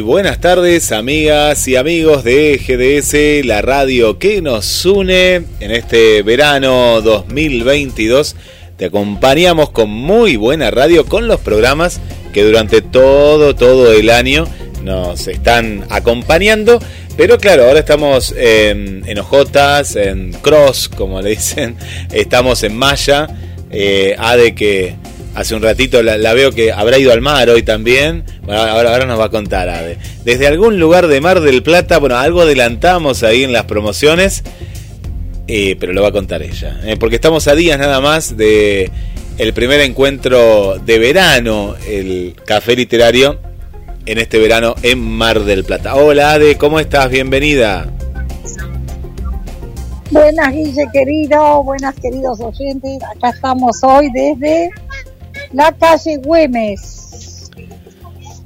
Buenas tardes, amigas y amigos de GDS, la radio que nos une en este verano 2022. Te acompañamos con muy buena radio con los programas que durante todo, todo el año nos están acompañando. Pero claro, ahora estamos en, en Ojotas, en Cross, como le dicen. Estamos en Maya. Eh, Ade que hace un ratito la, veo que habrá ido al mar hoy también. Bueno, ahora, ahora nos va a contar Ade. Desde algún lugar de Mar del Plata, bueno, algo adelantamos ahí en las promociones. Eh, pero lo va a contar ella. eh, porque estamos a días nada más de el primer encuentro de verano, el café literario, en este verano en Mar del Plata. Hola Ade, ¿cómo estás? Bienvenida. Buenas, Guille, querido, buenas, queridos oyentes. Acá estamos hoy desde la calle Güemes,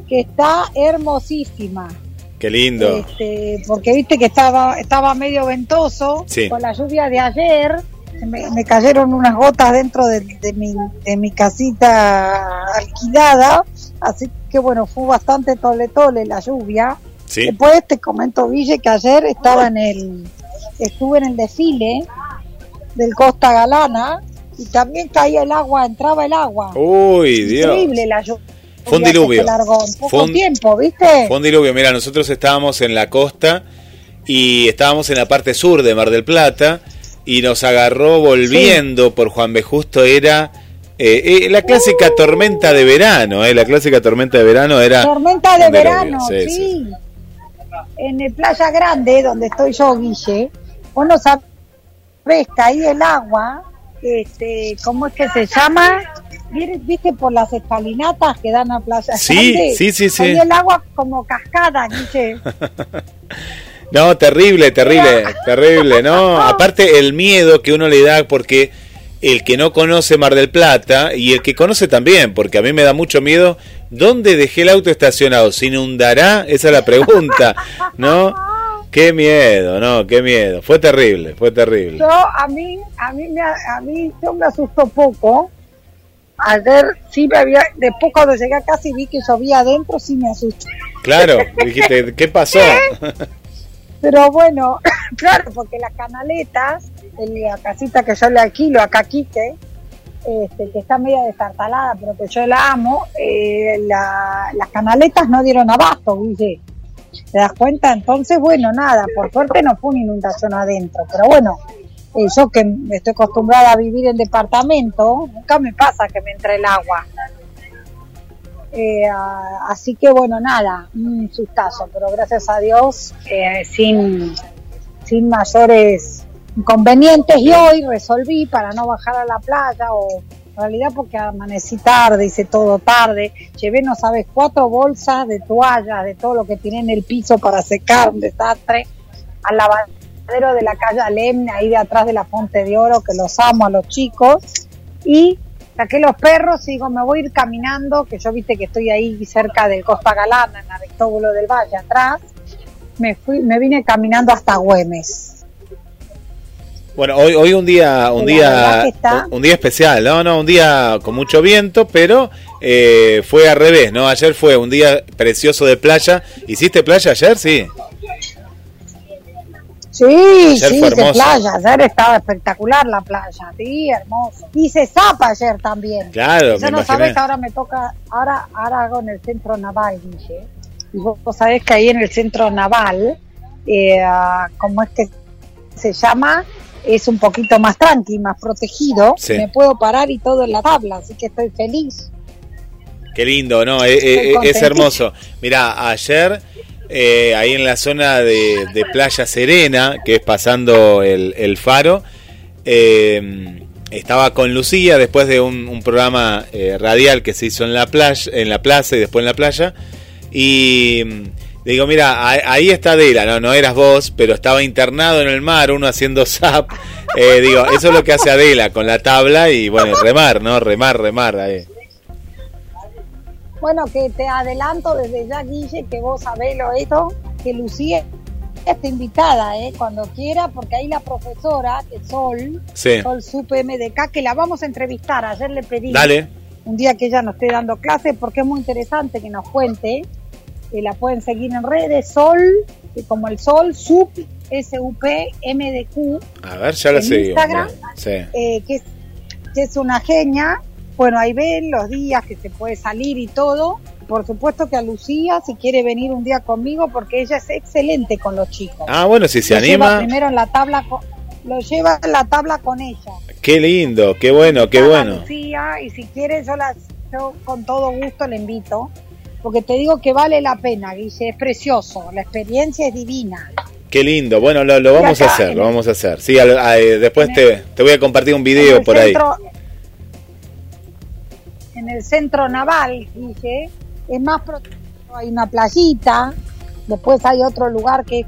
que está hermosísima. Qué lindo. Este, porque viste que estaba, estaba medio ventoso Sí. con la lluvia de ayer. Me, me cayeron unas gotas dentro de, de mi, de mi casita alquilada. Así que bueno, fue bastante tole tole la lluvia. Sí. Después te comento, Ville, que ayer estaba en el, estuve en el desfile del Costa Galana y también caía el agua, entraba el agua. Uy, Dios. Increíble la lluvia. Fue un diluvio. largó en poco tiempo, ¿viste? Fue un diluvio. Mira, nosotros estábamos en la costa y estábamos en la parte sur de Mar del Plata y nos agarró volviendo por Juan B. Justo. Era eh, eh, la clásica tormenta de verano. Eh, la clásica tormenta de verano era. Tormenta de verano, sí, sí. sí. En el Playa Grande, donde estoy yo, Guille, vos no sabés, caí el agua, este, ¿cómo es que se llama? ¿Viste- ¿Viste por las escalinatas que dan a Playa Sí, Grande? sí, sí, sí. El agua como cascada, Guille. No, terrible, terrible, terrible, ¿no? Aparte el miedo que uno le da porque el que no conoce Mar del Plata y el que conoce también, porque a mí me da mucho miedo, ¿dónde dejé el auto estacionado? ¿Se inundará? Esa es la pregunta, ¿no? Qué miedo, no, qué miedo. Fue terrible, fue terrible. Yo, a mí, a mí, me, a mí, yo me asustó poco. Ayer sí me había, después cuando llegué a casa y vi que llovía adentro, sí me asusté. Claro, dijiste, ¿qué pasó? Pero bueno, claro, porque las canaletas, en la casita que yo le alquilo a Caquique, este, que está media destartalada, pero que yo la amo, eh, la- las canaletas no dieron abasto, Guille. ¿Te das cuenta? Entonces, bueno, nada, por suerte no fue una inundación adentro, pero bueno, eh, yo que estoy acostumbrada a vivir en departamento, nunca me pasa que me entre el agua. Eh, así que bueno, nada, un sustazo, pero gracias a Dios, eh, sin, sin mayores inconvenientes. Y hoy resolví para no bajar a la playa, o realidad porque amanecí tarde, hice todo tarde, llevé, no sabes, cuatro bolsas de toallas, de todo lo que tiene en el piso para secar, un desastre, al lavadero de la calle Alem, ahí de atrás de la Fonte de Oro, que los amo a los chicos, y saqué los perros y digo, me voy a ir caminando, que yo viste que estoy ahí cerca del Costa Galana, en Aristóbulo del Valle, atrás, me fui, me vine caminando hasta Güemes. Bueno, hoy, hoy un día, un día, está- un día especial, no, no, un día con mucho viento, pero eh, fue al revés, ¿no? Ayer fue un día precioso de playa. ¿Hiciste playa ayer? Sí. Sí, Ayer sí, fue de playa, ayer estaba espectacular la playa, sí, hermoso. Hice zapa ayer también. Claro, Ya me no imaginé. sabes, ahora me toca, ahora, ahora hago en el centro naval, Guille. Y vos, vos sabés que ahí en el centro naval, eh, ah, ¿cómo es que se llama? Es un poquito más tranqui, más protegido, Sí. me puedo parar y todo en la tabla, así que estoy feliz. Qué lindo, ¿no? Eh, eh, es contentísima. hermoso. Mira, ayer eh, ahí en la zona de, de Playa Serena, que es pasando el, el faro, eh, estaba con Lucía después de un, un programa eh, radial que se hizo en la playa, en la plaza y después en la playa. Y le digo, mira, ahí está Adela, no, no eras vos, pero estaba internado en el mar, uno haciendo zap. Eh, digo, eso es lo que hace Adela con la tabla y bueno, remar, ¿no? Remar, remar. ahí. Bueno, que te adelanto desde ya, Guille, que vos sabés lo esto, que Lucía está invitada, ¿eh? Cuando quiera, porque ahí la profesora, que es Sol, Sí. Sol Sup MDK, que la vamos a entrevistar. Ayer le pedí Dale. un día que ella nos esté dando clases, porque es muy interesante que nos cuente. Que la pueden seguir en redes, Sol, que como el Sol, Sup, S-U-P, M-D-Q, A ver, ya En seguimos. Instagram. Sí. eh, que, es, que es una genia. Bueno, ahí ven los días que se puede salir y todo. Por supuesto que a Lucía, si quiere venir un día conmigo, porque ella es excelente con los chicos. Ah, bueno, si se Lo lleva anima, primero en la tabla, con- lo lleva en la tabla con ella. qué lindo, qué bueno, qué bueno. Lucía, y si quiere, yo, la, yo con todo gusto le invito. Porque te digo que vale la pena, Guille, es precioso, la experiencia es divina. Qué lindo. Bueno, lo, lo vamos a hacer, lo vamos a hacer. Sí, al- a- eh, después te, te voy a compartir un video por ahí. En el centro naval, Guille, es más protegido, hay una playita, después hay otro lugar que es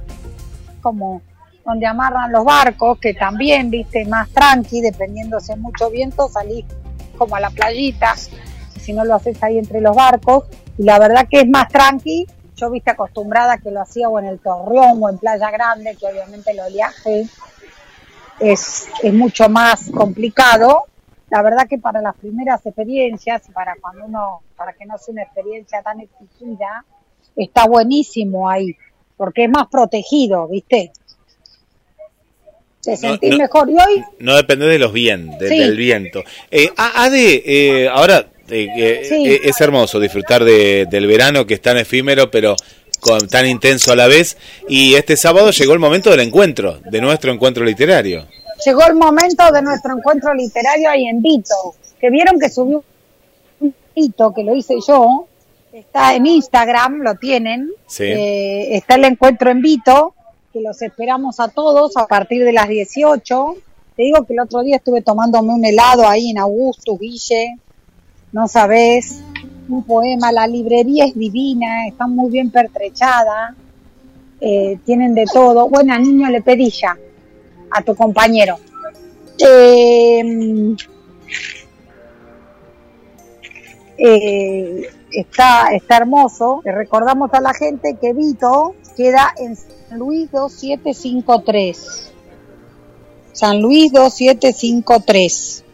como donde amarran los barcos, que también, viste, más tranqui, dependiendo si hay mucho viento, salís como a la playita, si no lo haces ahí entre los barcos, y la verdad que es más tranqui, yo viste acostumbrada que lo hacía o en el Torreón o en Playa Grande, que obviamente el oleaje es, es mucho más complicado. La verdad que para las primeras experiencias, para cuando uno, para que no sea una experiencia tan exigida, está buenísimo ahí, porque es más protegido, ¿viste? Te sentís no. mejor. Y hoy, No depende de los vientos, Sí. del viento. Eh, a- Ade, eh, ahora eh, Sí. eh, es hermoso disfrutar de- del verano que es tan efímero, pero con, tan intenso a la vez. Y este sábado llegó el momento del encuentro, de nuestro encuentro literario. llegó el momento de nuestro encuentro literario ahí en Vito, que vieron que subió un Vito, que lo hice yo, está en Instagram, lo tienen, Sí. Eh, está el encuentro en Vito, que los esperamos a todos a partir de las 18. Te digo que el otro día estuve tomándome un helado ahí en Augusto, Guille, no sabes, un poema, la librería es divina, está muy bien pertrechada, eh, tienen de todo. Bueno, niño le pedí ya, a tu compañero. Eh, eh, está, está hermoso. Le recordamos a la gente que Vito queda en San Luis 2753. San Luis 2753.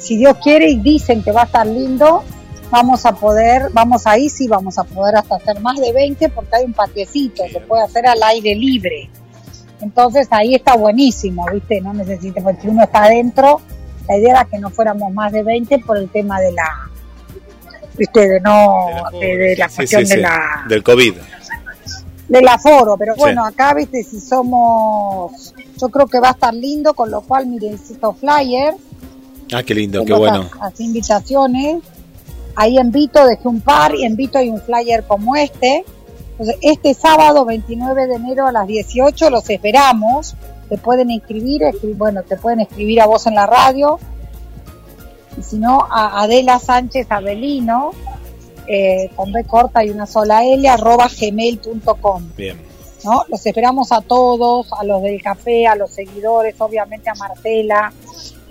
Si Dios quiere y dicen que va a estar lindo, vamos a poder, vamos ahí sí vamos a poder hasta hacer más de 20 porque hay un patiecito, se puede hacer al aire libre. Entonces ahí está buenísimo, ¿viste? No necesita, porque si uno está adentro, la idea era que no fuéramos más de 20 por el tema de la, ¿viste? De no, de, de la cuestión sí, sí, de la, Del COVID. del aforo, pero bueno, acá, ¿viste? Si somos, yo creo que va a estar lindo, con lo cual, miren, estos flyers, Ah, qué lindo, qué bueno. las invitaciones. Ahí en Vito dejé un par y en Vito hay un flyer como este. Entonces, este sábado 29 de enero a las 18 los esperamos. Te pueden inscribir, bueno, te pueden escribir a vos en la radio. Y si no, a Adela Sánchez Avelino, eh, con B corta y una sola L, arroba gmail.com. Bien. ¿no? Los esperamos a todos, a los del café, a los seguidores, obviamente a Marcela,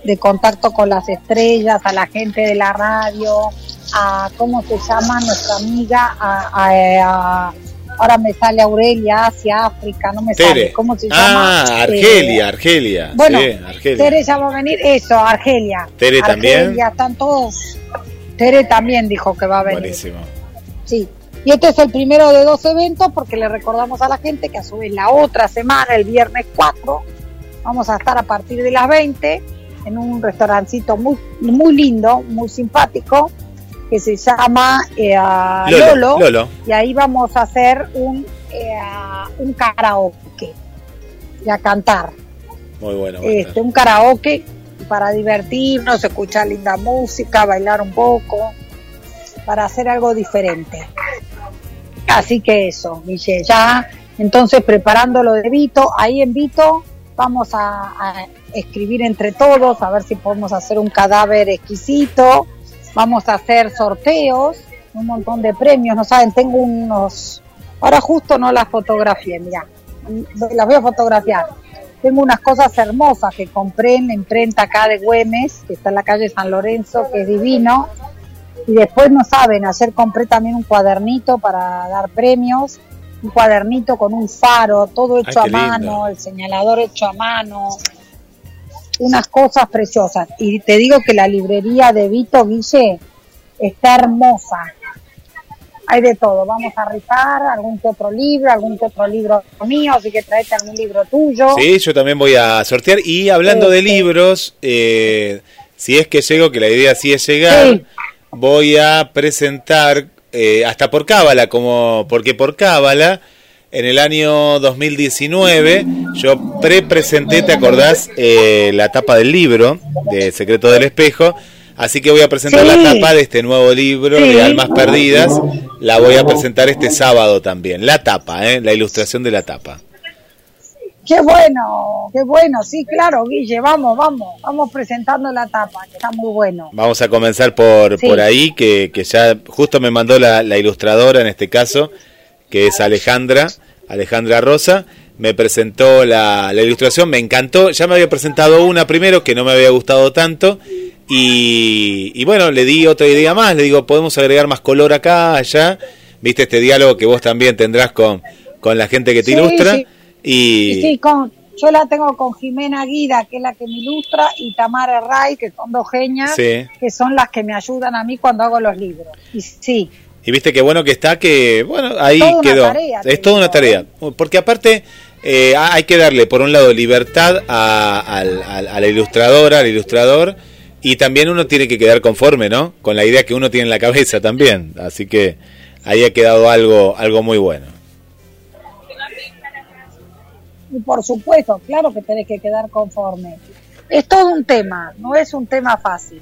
de contacto con las estrellas, a la gente de la radio, a cómo se llama nuestra amiga, a, a- a- ahora me sale Aurelia, Asia, África, no me Tere. sale, ¿cómo se llama? Ah, Eh, Argelia, Argelia. bueno, sí, Argelia. Tere ya va a venir, eso, Argelia. Tere también. Argelia, están todos. Tere también dijo que va a venir. Buenísimo. Sí. Y este es el primero de dos eventos porque le recordamos a la gente que a su vez la otra semana, el viernes 4, vamos a estar a partir de las 20 en un restaurancito muy, muy lindo, muy simpático, que se llama eh, Lolo, Lolo, Lolo. y ahí vamos a hacer un, eh, un karaoke y a cantar. Muy bueno. este, un karaoke para divertirnos, escuchar linda música, bailar un poco, para hacer algo diferente. Así que eso, Guille, ya entonces preparando lo de Vito, ahí en Vito vamos a, escribir entre todos, a ver si podemos hacer un cadáver exquisito, vamos a hacer sorteos, un montón de premios, no saben, tengo unos, ahora justo no las fotografié, mira, las voy a fotografiar. Tengo unas cosas hermosas que compré en la imprenta acá de Güemes, que está en la calle San Lorenzo, que es divino. Y después, no saben, ayer compré también un cuadernito para dar premios, un cuadernito con un faro, todo hecho Ay, a lindo. mano, el señalador hecho a mano, unas cosas preciosas. Y te digo que la librería de Vito Guille está hermosa. Hay de todo, vamos a rifar algún que otro libro, algún que otro libro mío, así que traete algún libro tuyo. Sí, yo también voy a sortear. Y hablando de Este. libros, eh, si es que llego, que la idea sí es llegar, Sí. voy a presentar, eh, hasta por Cábala, como porque por Cábala, en el año 2019, yo pre-presenté, ¿te acordás? Eh, la tapa del libro, de Secreto del Espejo. Así que voy a presentar Sí. la tapa de este nuevo libro Sí. de Almas Perdidas. La voy a presentar este sábado también. La tapa, ¿eh? la ilustración de la tapa. Qué bueno, qué bueno, sí, claro, Guille, vamos, vamos, vamos presentando la tapa, que está muy bueno. Vamos a comenzar por, Sí. por ahí, que, que ya justo me mandó la, la ilustradora en este caso, que es Alejandra, Alejandra Rosa. Me presentó la, la ilustración, me encantó. Ya me había presentado una primero que no me había gustado tanto. Y, y bueno, le di otra idea más. Le digo, podemos agregar más color acá, allá. Viste este diálogo que vos también tendrás con, con la gente que te Sí, ilustra. sí. Y, Y sí, con, yo la tengo con Jimena Guida, que es la que me ilustra, y Tamara Ray, que son dos genias, Sí. que son las que me ayudan a mí cuando hago los libros. Y sí, Y viste qué bueno que está, que bueno, ahí Toda quedó. tarea, es toda una tarea. ¿eh? Porque aparte eh, hay que darle, por un lado, libertad a, al- a la ilustradora, al ilustrador, y también uno tiene que quedar conforme, ¿no? Con la idea que uno tiene en la cabeza también. Así que ahí ha quedado algo, algo muy bueno. Y por supuesto, claro que tenés que quedar conforme. Es todo un tema, no es un tema fácil.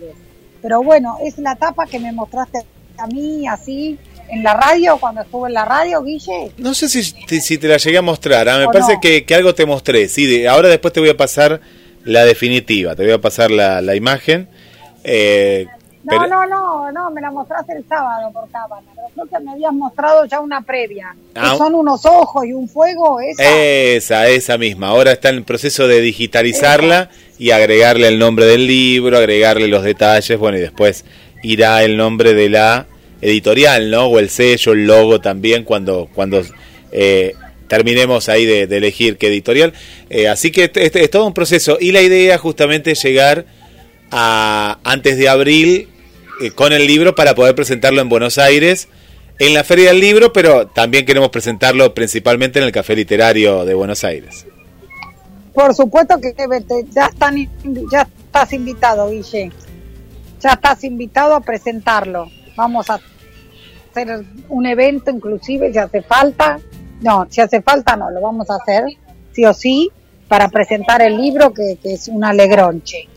Pero bueno, es la tapa que me mostraste a mí así en la radio, cuando estuve en la radio, Guille. No sé si, si, te la llegué a mostrar, ah, me ¿O parece no? que, que algo te mostré. Sí, de- ahora después te voy a pasar la definitiva, te voy a pasar la, la imagen. Eh, No, pero- no, no, no, me la mostraste el sábado por cábala, pero creo que me habías mostrado ya una previa. Ah. Que son unos ojos y un fuego, esa. Esa, esa misma. Ahora está en el proceso de digitalizarla y agregarle el nombre del libro, agregarle los detalles, bueno, y después irá el nombre de la editorial, ¿no? O el sello, el logo también, cuando, cuando eh, terminemos ahí de, de elegir qué editorial. Eh, así que este, este es todo un proceso. Y la idea justamente es llegar a antes de abril eh, con el libro para poder presentarlo en Buenos Aires en la Feria del Libro, pero también queremos presentarlo principalmente en el Café Literario de Buenos Aires. Por supuesto que ya, están, ya estás invitado, Guille. Ya estás invitado a presentarlo. Vamos a hacer un evento inclusive si hace falta. No, si hace falta no, lo vamos a hacer, sí o sí, para presentar el libro que, que es un alegronche.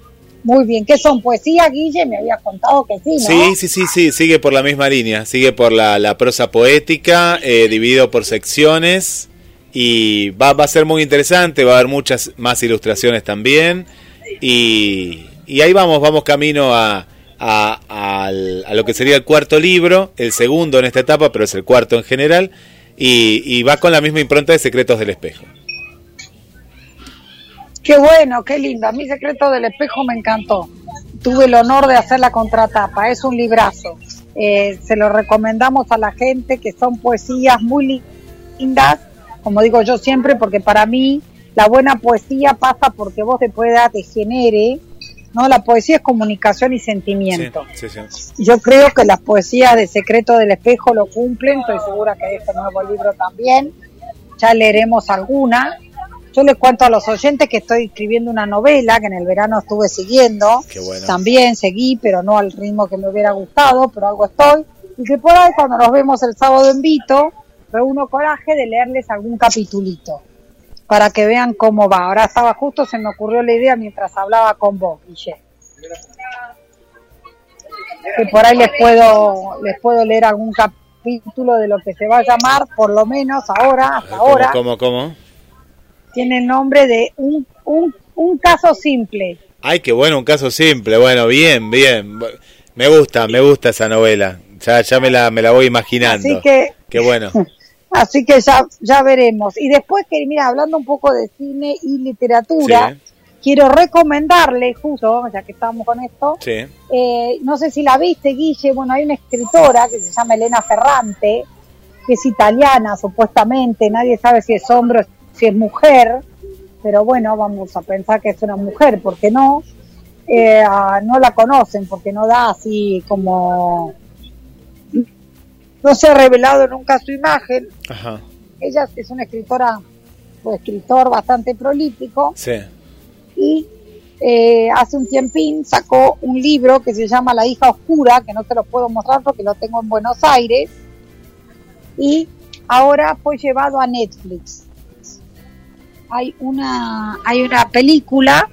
Muy bien, ¿qué son poesía, Guille? Me habías contado que sí, ¿no? Sí, sí, sí, sí, sigue por la misma línea, sigue por la, la prosa poética, eh, dividido por secciones y va, va a ser muy interesante, va a haber muchas más ilustraciones también y, y ahí vamos, vamos camino a, a, a lo que sería el cuarto libro, el segundo en esta etapa, pero es el cuarto en general y, y va con la misma impronta de Secretos del Espejo. Qué bueno, qué lindo. A mí Secreto del Espejo me encantó. Tuve el honor de hacer la contratapa. Es un librazo. Eh, se lo recomendamos a la gente que son poesías muy lindas, como digo yo siempre, porque para mí la buena poesía pasa porque vos te pueda, te genere, ¿no? La poesía es comunicación y sentimiento. Sí, sí, sí. Yo creo que las poesías de Secreto del Espejo lo cumplen, estoy segura que este nuevo libro también. Ya leeremos alguna. Yo les cuento a los oyentes que estoy escribiendo una novela que en el verano estuve siguiendo. Qué bueno. También seguí, pero no al ritmo que me hubiera gustado, pero algo estoy. Y que por ahí cuando nos vemos el sábado en Vito, reúno coraje de leerles algún capitulito. para que vean cómo va. Ahora estaba justo, se me ocurrió la idea mientras hablaba con vos, Guille. Que por ahí les puedo, les puedo leer algún capítulo de lo que se va a llamar, por lo menos ahora, hasta ¿Cómo, ahora, cómo, cómo? Tiene el nombre de un, un, un caso simple. Ay, qué bueno, un caso simple. Bueno, bien, bien. Me gusta, me gusta esa novela. Ya, ya me la, me la voy imaginando. Así que, Qué bueno. así que ya, ya veremos. Y después que, mira, hablando un poco de cine y literatura, Sí. quiero recomendarle, justo, ya que estamos con esto, Sí. eh, no sé si la viste, Guille, bueno, hay una escritora que se llama Elena Ferrante, que es italiana, supuestamente, nadie sabe si es hombre o si es mujer, pero bueno, vamos a pensar que es una mujer, ¿por qué no? Eh, no la conocen porque no da así como... No se ha revelado nunca su imagen. Ajá. Ella es una escritora o escritor bastante prolífico Sí. y eh, hace un tiempín sacó un libro que se llama La hija oscura, que no te lo puedo mostrar porque lo tengo en Buenos Aires, y ahora fue llevado a Netflix. Hay una, hay una película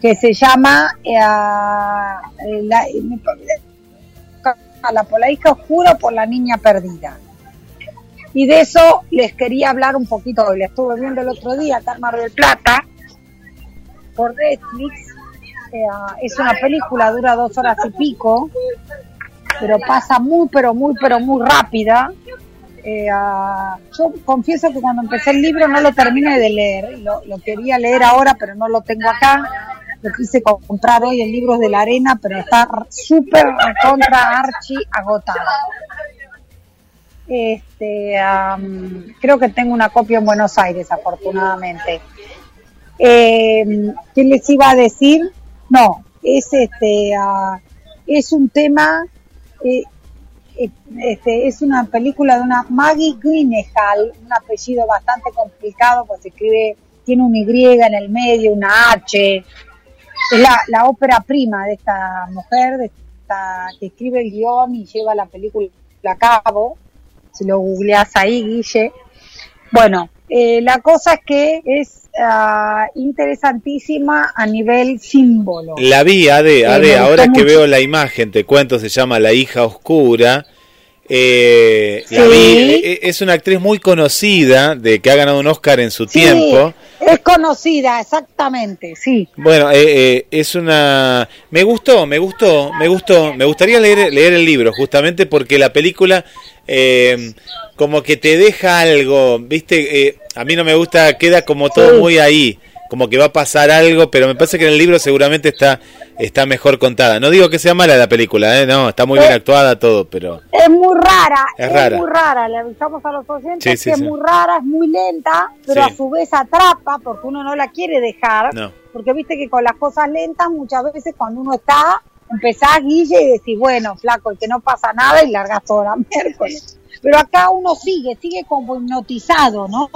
que se llama eh, eh, la, parece- la, oscura por la niña perdida. Y de eso les quería hablar un poquito hoy. La estuve viendo el otro día acá en Mar del Plata por Netflix. Eh, es una película, dura dos horas y pico, pero pasa muy, pero muy, pero muy rápida. Eh, yo confieso que cuando empecé el libro no lo terminé de leer, lo, quería leer ahora, pero no lo tengo acá. Lo quise comprar hoy, el libro es de la arena, pero está súper contra archi agotado. Este, am, creo que tengo una copia en Buenos Aires, afortunadamente. Eh, ¿Qué les iba a decir? No, es este, ah, es un tema, eh, este, es una película de una Maggie Gyllenhaal, un apellido bastante complicado, pues escribe, tiene un Y en el medio, una H. Es la, la ópera prima de esta mujer, de esta, que escribe el guion y lleva la película a cabo. Si lo googleás ahí, Guille. Bueno, eh, la cosa es que es ah, interesantísima a nivel símbolo. La vi, Ade, gustó ahora que mucho. veo la imagen, te cuento, se llama La hija oscura. Eh, la Sí. vi, eh, es una actriz muy conocida, de que ha ganado un Oscar en su Sí, tiempo. es conocida, exactamente, sí. Bueno, eh, eh, es una... Me gustó, me gustó, me gustó. Me gustaría leer, leer el libro, justamente porque la película eh, como que te deja algo, ¿viste? Eh, a mí no me gusta, queda como todo Sí. muy ahí, como que va a pasar algo, pero me parece que en el libro seguramente está, está mejor contada. No digo que sea mala la película, ¿eh? No, está muy bien actuada todo, pero... Es muy rara, Es es, rara. muy rara, le avisamos a los oyentes Sí, que es muy rara, es muy lenta, pero a su vez atrapa porque uno no la quiere dejar, No. porque viste que con las cosas lentas muchas veces cuando uno está, empezás guille y decís, bueno, flaco, y que no pasa nada y largas toda la miércoles. Pero acá uno sigue, sigue como hipnotizado, ¿no?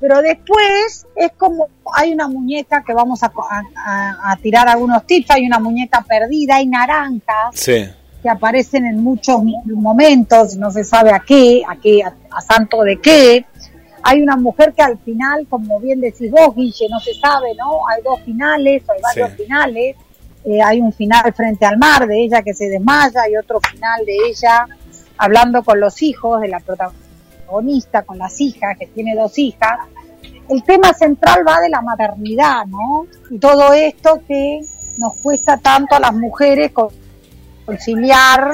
Pero después es como, hay una muñeca que vamos a, a- a- a tirar algunos tips, hay una muñeca perdida, hay naranjas Sí, que aparecen en muchos momentos, no se sabe a qué, a qué, a, a santo de qué. Hay una mujer que al final, como bien decís vos, Guille, no se sabe, ¿no? Hay dos finales, hay varios Sí. finales. Eh, hay un final frente al mar de ella que se desmaya y otro final de ella hablando con los hijos de la protagonista, con las hijas, que tiene dos hijas. El tema central va de la maternidad, ¿no? Y todo esto que nos cuesta tanto a las mujeres con- conciliar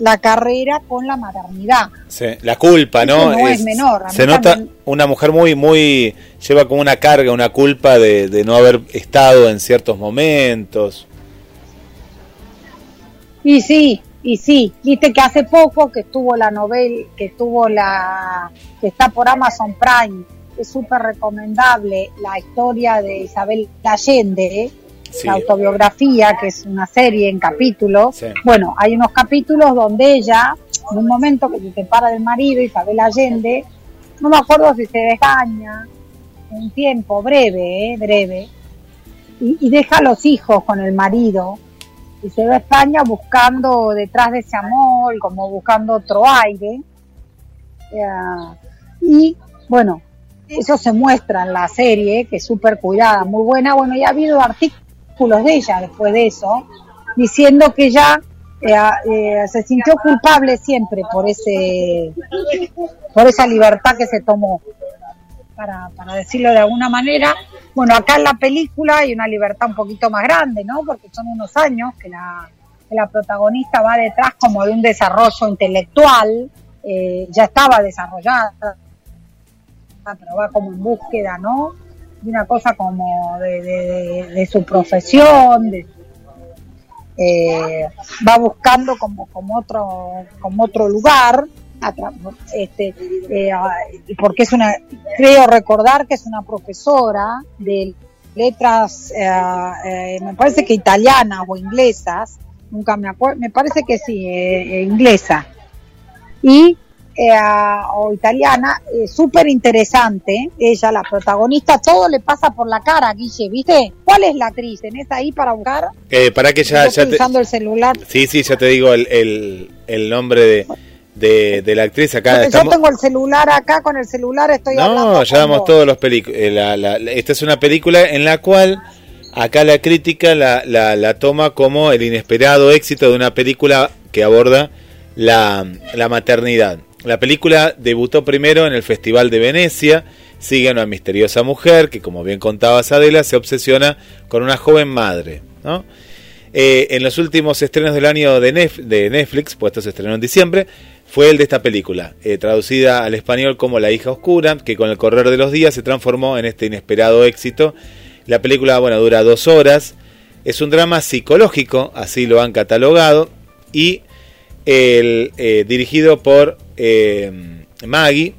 la carrera con la maternidad. sí. La culpa, ¿no? No es menor, a Se nota también. una mujer muy, muy... Lleva como una carga, una culpa de, de no haber estado en ciertos momentos. Y sí, y sí, viste que hace poco que estuvo la novela, que estuvo la, que está por Amazon Prime, es súper recomendable la historia de Isabel Allende, ¿eh? Sí. la autobiografía, que es una serie en capítulos. Sí. Bueno, hay unos capítulos donde ella, en un momento que se separa del marido, Isabel Allende, no me acuerdo si se desgaña, un tiempo breve, ¿eh? breve, y, y deja a los hijos con el marido y se va a España buscando detrás de ese amor, como buscando otro aire. Eh, y bueno, eso se muestra en la serie, que es súper cuidada, muy buena. Bueno, y ha habido artículos de ella después de eso, diciendo que ella eh, eh, se sintió culpable siempre por ese por esa libertad que se tomó para, para decirlo de alguna manera. Bueno acá en la película hay una libertad un poquito más grande no porque son unos años que la, que la protagonista va detrás como de un desarrollo intelectual eh, ya estaba desarrollada pero va como en búsqueda no de una cosa como de, su profesión de eh, va buscando como, como otro como otro lugar este eh, porque es una creo recordar que es una profesora de letras eh, eh, me parece que italianas o inglesas nunca me acuerdo me parece que sí eh, inglesa y eh, o italiana, súper interesante, ella, la protagonista, todo le pasa por la cara, Guille, ¿viste? ¿Cuál es la actriz? ¿Tenés ahí para buscar? Para que ya, ya te... usando el celular. Sí, sí, ya te digo el, el, el nombre de, de, de, la actriz acá. Estamos... Yo tengo el celular acá, con el celular estoy no, hablando. No, ya damos todos los películas. Eh, esta es una película en la cual acá la crítica la, la, la toma como el inesperado éxito de una película que aborda la, la maternidad. La película debutó primero en el Festival de Venecia, sigue a una misteriosa mujer que, como bien contaba Adela, se obsesiona con una joven madre. ¿no? Eh, en los últimos estrenos del año de, Netflix, puesto se estrenó en diciembre, fue el de esta película, eh, traducida al español como La hija oscura, que con el correr de los días se transformó en este inesperado éxito. La película, bueno, dura dos horas, es un drama psicológico, así lo han catalogado, y el, eh, dirigido por eh, Maggie,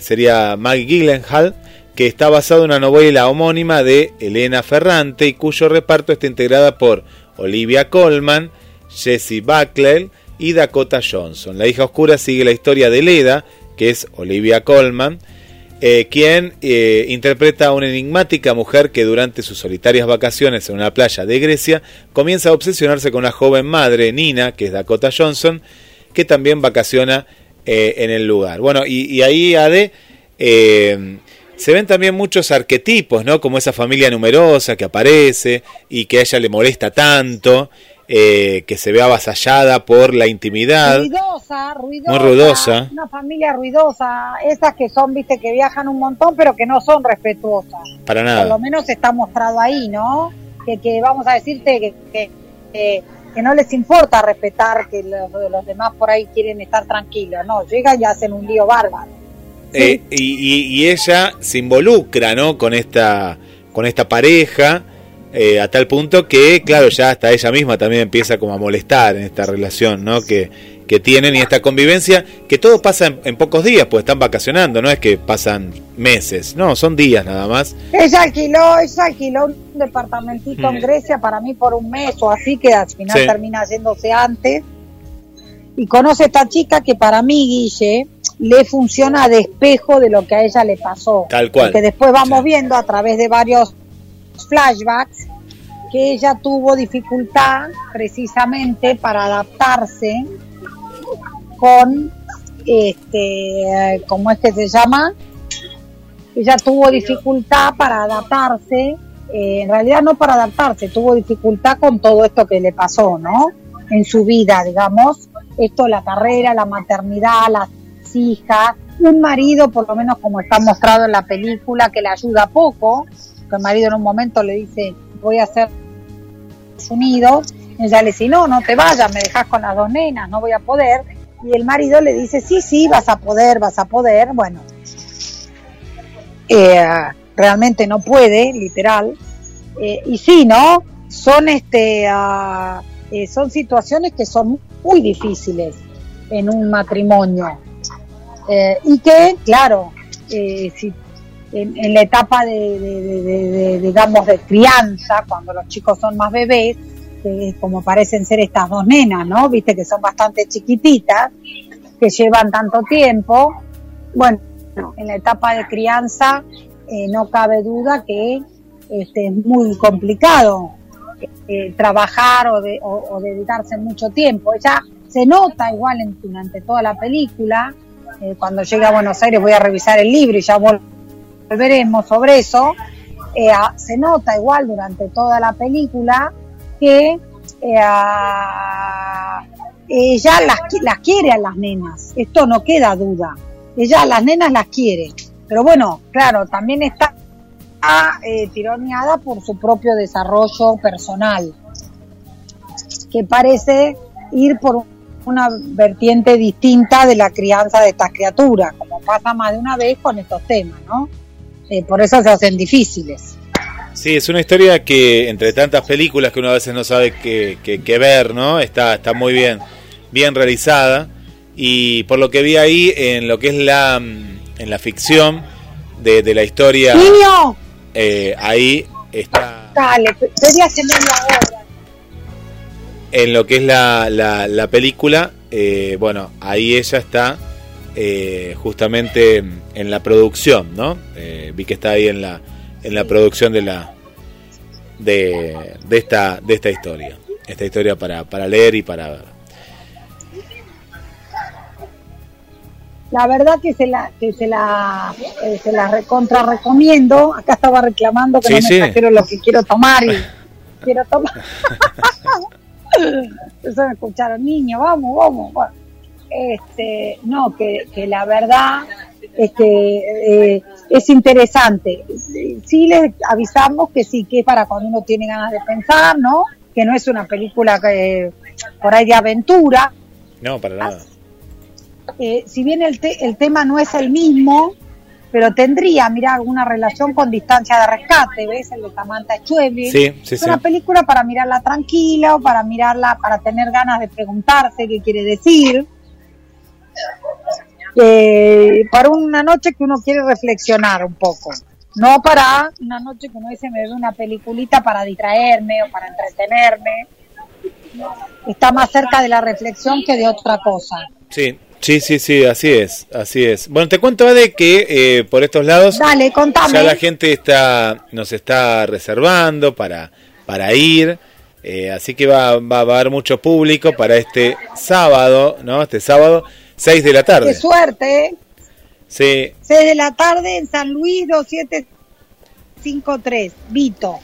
sería Maggie Gyllenhaal, que está basado en una novela homónima de Elena Ferrante y cuyo reparto está integrada por Olivia Colman, Jessie Buckley y Dakota Johnson. La hija oscura sigue la historia de Leda, que es Olivia Colman, eh, quien eh, interpreta a una enigmática mujer que durante sus solitarias vacaciones en una playa de Grecia comienza a obsesionarse con una joven madre, Nina, que es Dakota Johnson, que también vacaciona eh, en el lugar. Bueno, y, ahí, Ade, se ven también muchos arquetipos, ¿no? Como esa familia numerosa que aparece y que a ella le molesta tanto. Eh, que se ve avasallada por la intimidad. Ruidosa, ruidosa. Muy ruidosa. Una familia ruidosa. Esas que son, viste, que viajan un montón, pero que no son respetuosas. Para nada. Por lo menos está mostrado ahí, ¿no? Que, que vamos a decirte que, que, que, que no les importa respetar que los, los, demás por ahí quieren estar tranquilos. No, llegan y hacen un lío bárbaro. ¿Sí? Eh, y, y, y ella se involucra, ¿no? Con esta, con esta pareja eh, a tal punto que, claro, ya hasta ella misma también empieza como a molestar en esta relación, ¿no? Que, que tienen y esta convivencia, que todo pasa en, en, pocos días, pues están vacacionando, no es que pasan meses, no, son días nada más. Ella alquiló, ella alquiló un departamentito mm. en Grecia para mí por un mes o así, que al final sí. termina yéndose antes. Y conoce a esta chica que para mí, Guille, le funciona de espejo de lo que a ella le pasó. Tal cual. Que después vamos sí. viendo a través de varios flashbacks que ella tuvo dificultad precisamente para adaptarse con este cómo es que se llama ella tuvo dificultad para adaptarse eh, en realidad no para adaptarse tuvo dificultad con todo esto que le pasó no en su vida digamos. Esto la carrera la maternidad las hijas un marido por lo menos como está mostrado en la película que le ayuda poco el marido en un momento le dice voy a hacer Unidos, ella le dice, no, no te vayas, me dejas con las dos nenas, no voy a poder. Y el marido le dice, sí, sí, vas a poder, vas a poder. Bueno, eh, realmente no puede, literal. Eh, y sí, ¿no? Son, este, uh, eh, son situaciones que son muy difíciles en un matrimonio. Y que, claro, si en, en, la etapa de, digamos, de crianza, cuando los chicos son más bebés, que como parecen ser estas dos nenas, ¿no? Viste que son bastante chiquititas, que llevan tanto tiempo. Bueno, en la etapa de crianza eh, no cabe duda que este, es muy complicado eh, trabajar o, de, o, o, dedicarse mucho tiempo. Ella se nota igual en, durante toda la película eh, cuando llegue a Buenos Aires voy a revisar el libro y ya volveremos sobre eso, eh, a- se nota igual durante toda la película que eh, a- ella las, las quiere a las nenas, esto no queda duda, ella las nenas las quiere, pero bueno, claro, también está eh, tironeada por su propio desarrollo personal, que parece ir por una vertiente distinta de la crianza de estas criaturas, como pasa más de una vez con estos temas, ¿no? Eh, por eso se hacen difíciles. Sí, es una historia que entre tantas películas que uno a veces no sabe qué, qué- qué ver, ¿no? Está, está muy bien, bien realizada. Y por lo que vi ahí, en lo que es la, mm, en la ficción de, de la historia, Niño, eh, ahí está, dale, pedí hace media hora. en lo que es la, la, la película, eh, bueno, ahí ella está eh, justamente en la producción, ¿no? Eh, vi que está ahí en la, en la producción de la de, de esta de esta historia, esta historia para, para leer y para ver. La verdad que se la, que se la, eh, se la recontra recomiendo. Acá estaba reclamando que Sí, no me sí. trajeron lo que quiero tomar y quiero tomar. Eso me escucharon, niños, vamos, vamos. Bueno, este, no, que, que la verdad es que eh, es interesante. Sí les avisamos que sí, que es para cuando uno tiene ganas de pensar, ¿no? Que no es una película que, por ahí de aventura, No, para nada. eh, si bien el, te- el tema no es el mismo, pero tendría, mira, alguna relación con distancia de rescate, ¿ves? El de Samantha Schweblin. Sí, sí, es sí. una película para mirarla tranquila o para mirarla, para tener ganas de preguntarse qué quiere decir. Eh, para una noche que uno quiere reflexionar un poco. No para una noche que uno dice me ve una peliculita para distraerme o para entretenerme. Está más cerca de la reflexión que de otra cosa. Sí, sí, sí, sí, así es, así es. Bueno, te cuento de que eh, por estos lados Dale, contame. ya la gente está nos está reservando para para ir, eh, así que va, va, va a haber mucho público para este sábado, ¿no? Este sábado, 6 de la tarde. Qué suerte, ¿eh? Sí, 6 de la tarde en San Luis 2753, Vito.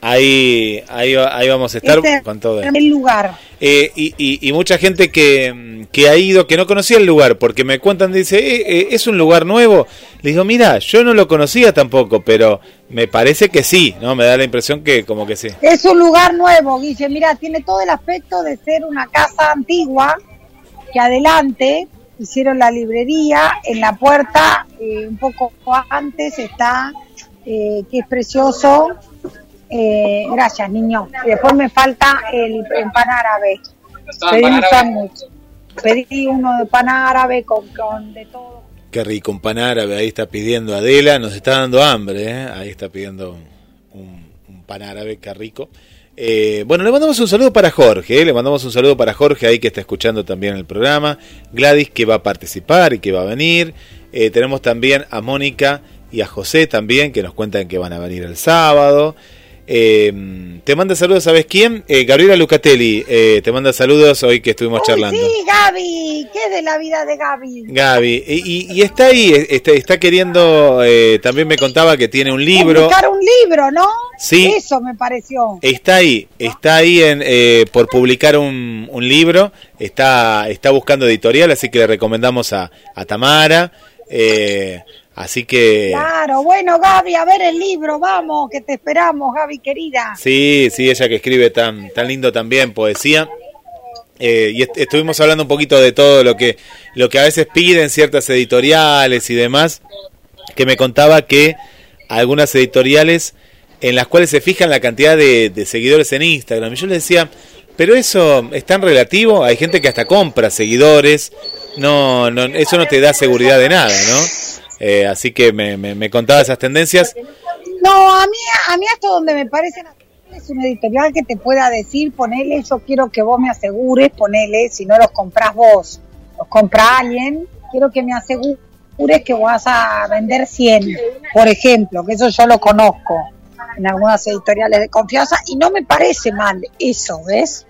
ahí, ahí, ahí vamos a estar Ese con todo. el lugar. Eh, y, y, y mucha gente que, que ha ido, que no conocía el lugar, porque me cuentan, dice, eh, eh, ¿es un lugar nuevo? Le digo, mira, yo no lo conocía tampoco, pero me parece que sí, ¿no? Me da la impresión que como que sí. Es un lugar nuevo, Guille. Mira, tiene todo el aspecto de ser una casa antigua, que adelante hicieron la librería, en la puerta, eh, un poco antes está, eh, que es precioso. Eh, gracias, niño. Y después me falta el, el pan árabe. Pedí un sándwich. Pedí uno de pan árabe con, con de todo. Qué rico, un pan árabe, ahí está pidiendo Adela, nos está dando hambre, ¿eh? ahí está pidiendo un, un pan árabe, qué rico. Eh, bueno, le mandamos un saludo para Jorge, ¿eh? le mandamos un saludo para Jorge ahí que está escuchando también el programa, Gladys que va a participar y que va a venir, Eh, tenemos también a Mónica y a José también que nos cuentan que van a venir el sábado. Eh, te manda saludos, ¿sabes quién? Eh, Gabriela Lucatelli, eh, te manda saludos hoy que estuvimos Uy, charlando. sí, Gaby. ¿Qué es de la vida de Gaby? Gaby, y, y- y está ahí, está, está queriendo, eh, también me contaba que tiene un libro, Publicar un libro, ¿no? Sí. Eso me pareció. está ahí, está ahí en, eh, por publicar un, un libro, está, está buscando editorial, así que le recomendamos a, a Tamara, eh, así que Claro, bueno, Gaby, a ver el libro, vamos, que te esperamos, Gaby querida. sí, sí, ella que escribe tan, tan lindo también, poesía. Eh, y est- estuvimos hablando un poquito de todo lo que, lo que a veces piden ciertas editoriales y demás, que me contaba que algunas editoriales en las cuales se fijan la cantidad de, de seguidores en Instagram. Y yo le decía, pero eso es tan relativo, hay gente que hasta compra seguidores, no, no eso no te da seguridad de nada, ¿no? Eh, así que me, me, me contaba esas tendencias. No, a mí, a mí hasta donde me parece es una editorial que te pueda decir, ponele, yo quiero que vos me asegures, ponele, si no los comprás vos, los compra alguien, quiero que me asegures que vas a vender 100, por ejemplo, que eso yo lo conozco en algunas editoriales de confianza y no me parece mal eso, ¿ves?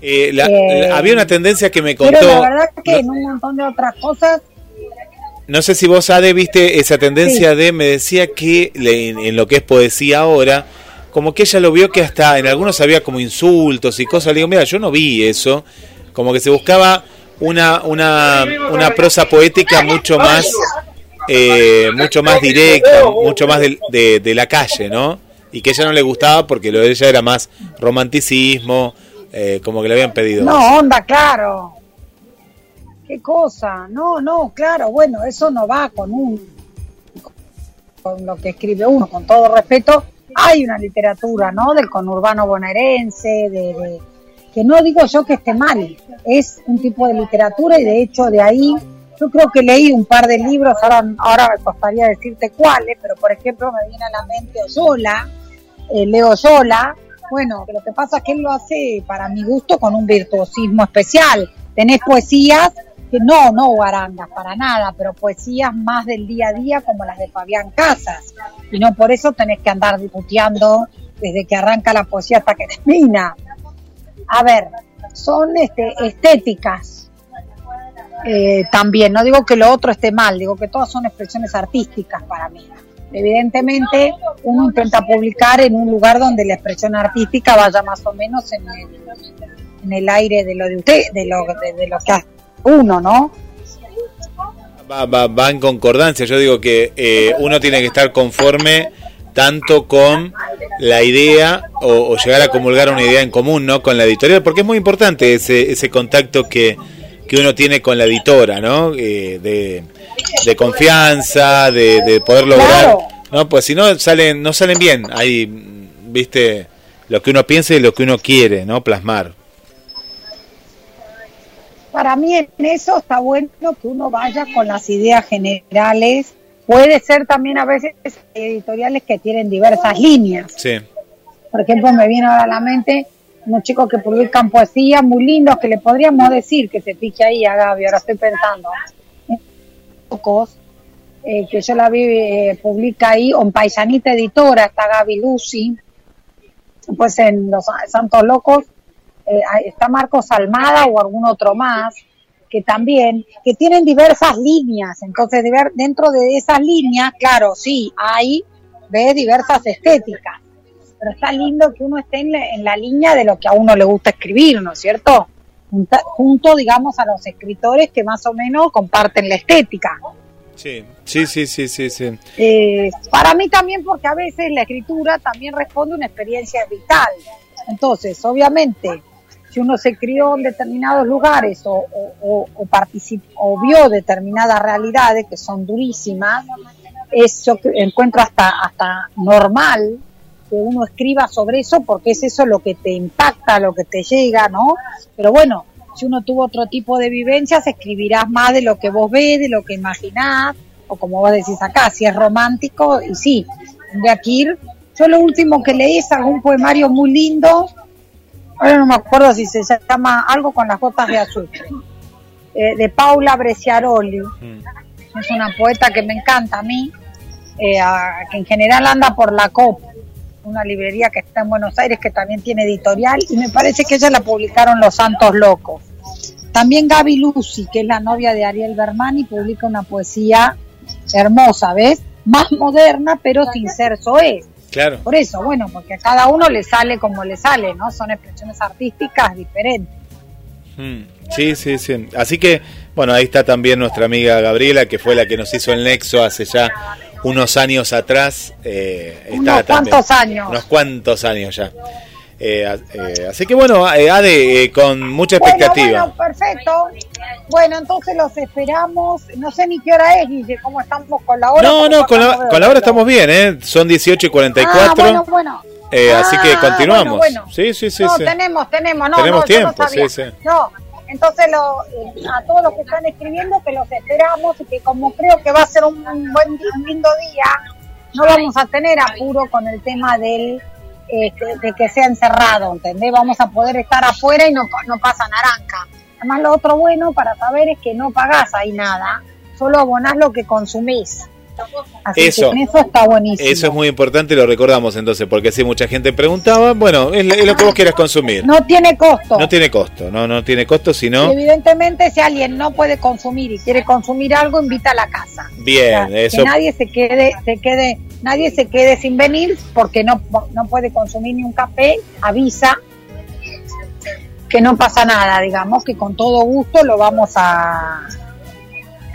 Eh, la- Eh, había una tendencia que me Pero la contó. verdad que no, en un montón de otras cosas, no sé si vos, Ade, viste esa tendencia de. Me decía que en, en lo que es poesía ahora, como que ella lo vio que hasta en algunos había como insultos y cosas. Le digo, mira, yo no vi eso. Como que se buscaba una, una, una prosa poética mucho más. eh, mucho más directa, mucho más de, de la calle, ¿no? Y que a ella no le gustaba porque lo de ella era más romanticismo, eh, como que le habían pedido. no, onda, claro. Qué cosa, no, no, claro, bueno, eso no va con un, con lo que escribe uno, con todo respeto. Hay una literatura, ¿no? Del conurbano bonaerense, de, que no digo yo que esté mal, es un tipo de literatura y de hecho de ahí yo creo que leí un par de libros, ahora, ahora me costaría decirte cuáles, pero por ejemplo me viene a la mente Oyola, eh, Leo Yola, bueno, lo que pasa es que él lo hace para mi gusto con un virtuosismo especial. Tenés poesías que no, no guarangas para nada, pero poesías más del día a día como las de Fabián Casas. Y no por eso tenés que andar disputeando desde que arranca la poesía hasta que termina. A ver, son este, estéticas eh, también. No digo que lo otro esté mal, digo que todas son expresiones artísticas para mí. Evidentemente, uno intenta publicar en un lugar donde la expresión artística vaya más o menos en el, aire de lo de usted, de lo, de, de lo que uno, ¿no? Va, va, va en concordancia. Yo digo que eh, uno tiene que estar conforme tanto con la idea o, o llegar a comulgar una idea en común, ¿no? Con la editorial, porque es muy importante ese, ese contacto que, que uno tiene con la editora, ¿no? Eh, de, de confianza, de, de poder lograr, Claro. ¿no? Pues si no salen, no salen bien. Ahí, viste, lo que uno piensa y lo que uno quiere, ¿no? Plasmar. Para mí en eso está bueno que uno vaya con las ideas generales. Puede ser también a veces editoriales que tienen diversas líneas. Sí. Por ejemplo, me viene ahora a la mente unos chicos que publican poesía muy lindos que le podríamos decir que se fije ahí a Gaby, ahora estoy pensando. Pocos, eh, que yo la vi, eh, publica ahí, o en Paisanita Editora, está Gaby Lucy. Pues en Los Santos Locos eh, está Marcos Almada o algún otro más, que también, que tienen diversas líneas. Entonces, dentro de esas líneas, claro, sí, hay de diversas estéticas. Pero está lindo que uno esté en la, en la línea de lo que a uno le gusta escribir, ¿no es cierto? Junta- junto, digamos, a los escritores que más o menos comparten la estética. Sí, sí, sí, sí, sí. sí. Eh, para mí también porque a veces la escritura también responde a una experiencia vital. Entonces, obviamente, si uno se crió en determinados lugares o, o, o, o vio determinadas realidades que son durísimas, es, yo cre- encuentro hasta, hasta normal que uno escriba sobre eso porque es eso lo que te impacta, lo que te llega, ¿no? Pero bueno, si uno tuvo otro tipo de vivencias, escribirás más de lo que vos ves, de lo que imaginás, o como vos decís acá, si es romántico, y sí, que ir. Yo lo último que leí es algún poemario muy lindo, ahora no me acuerdo si se llama algo con las gotas de azúcar, eh, de Paula Bresciaroli, Mm. es una poeta que me encanta a mí, eh, a- que en general anda por la COP, una librería que está en Buenos Aires que también tiene editorial, y me parece que ella la publicaron Los Santos Locos. También Gaby Lucy, que es la novia de Ariel Bermani, publica una poesía hermosa, ¿ves? Más moderna, pero sin ser soez. Claro. Por eso, bueno, porque a cada uno le sale como le sale, ¿no? Son expresiones artísticas diferentes. Mm, Sí, sí, sí. Así que, bueno, ahí está también nuestra amiga Gabriela, que fue la que nos hizo el nexo hace ya unos años atrás. eh, está Unos también. cuantos años. Unos cuantos años ya. Eh, eh, así que, bueno, eh, Ade, eh, con mucha expectativa. bueno, perfecto. Bueno, entonces los esperamos. No sé ni qué hora es, Guille, cómo estamos con la hora. no, no, con la, con la hora estamos bien, ¿eh? Son 18 y 44. Ah, bueno, bueno. eh, así que Ah, continuamos. bueno. Sí, sí, sí. no, sí. tenemos, tenemos, no, Tenemos no, tiempo, sí, sí. No, entonces lo, eh, a todos los que están escribiendo que los esperamos y que como creo que va a ser un, buen un lindo día, no vamos a tener apuro con el tema del este, de que sea encerrado, ¿entendés? Vamos a poder estar afuera y no, no pasa naranja. Además lo otro bueno para saber es que no pagás ahí nada, solo abonás lo que consumís. Así Eso. que eso está buenísimo. Eso es muy importante, lo recordamos entonces, porque si mucha gente preguntaba, bueno, es, es lo que vos quieras consumir. No tiene costo. No tiene costo, no, no tiene costo, Y sino evidentemente si alguien no puede consumir y quiere consumir algo, invita a la casa. bien, O sea, eso Que nadie se quede, se quede, nadie se quede sin venir porque no, no puede consumir ni un café, avisa que no pasa nada, digamos, que con todo gusto lo vamos a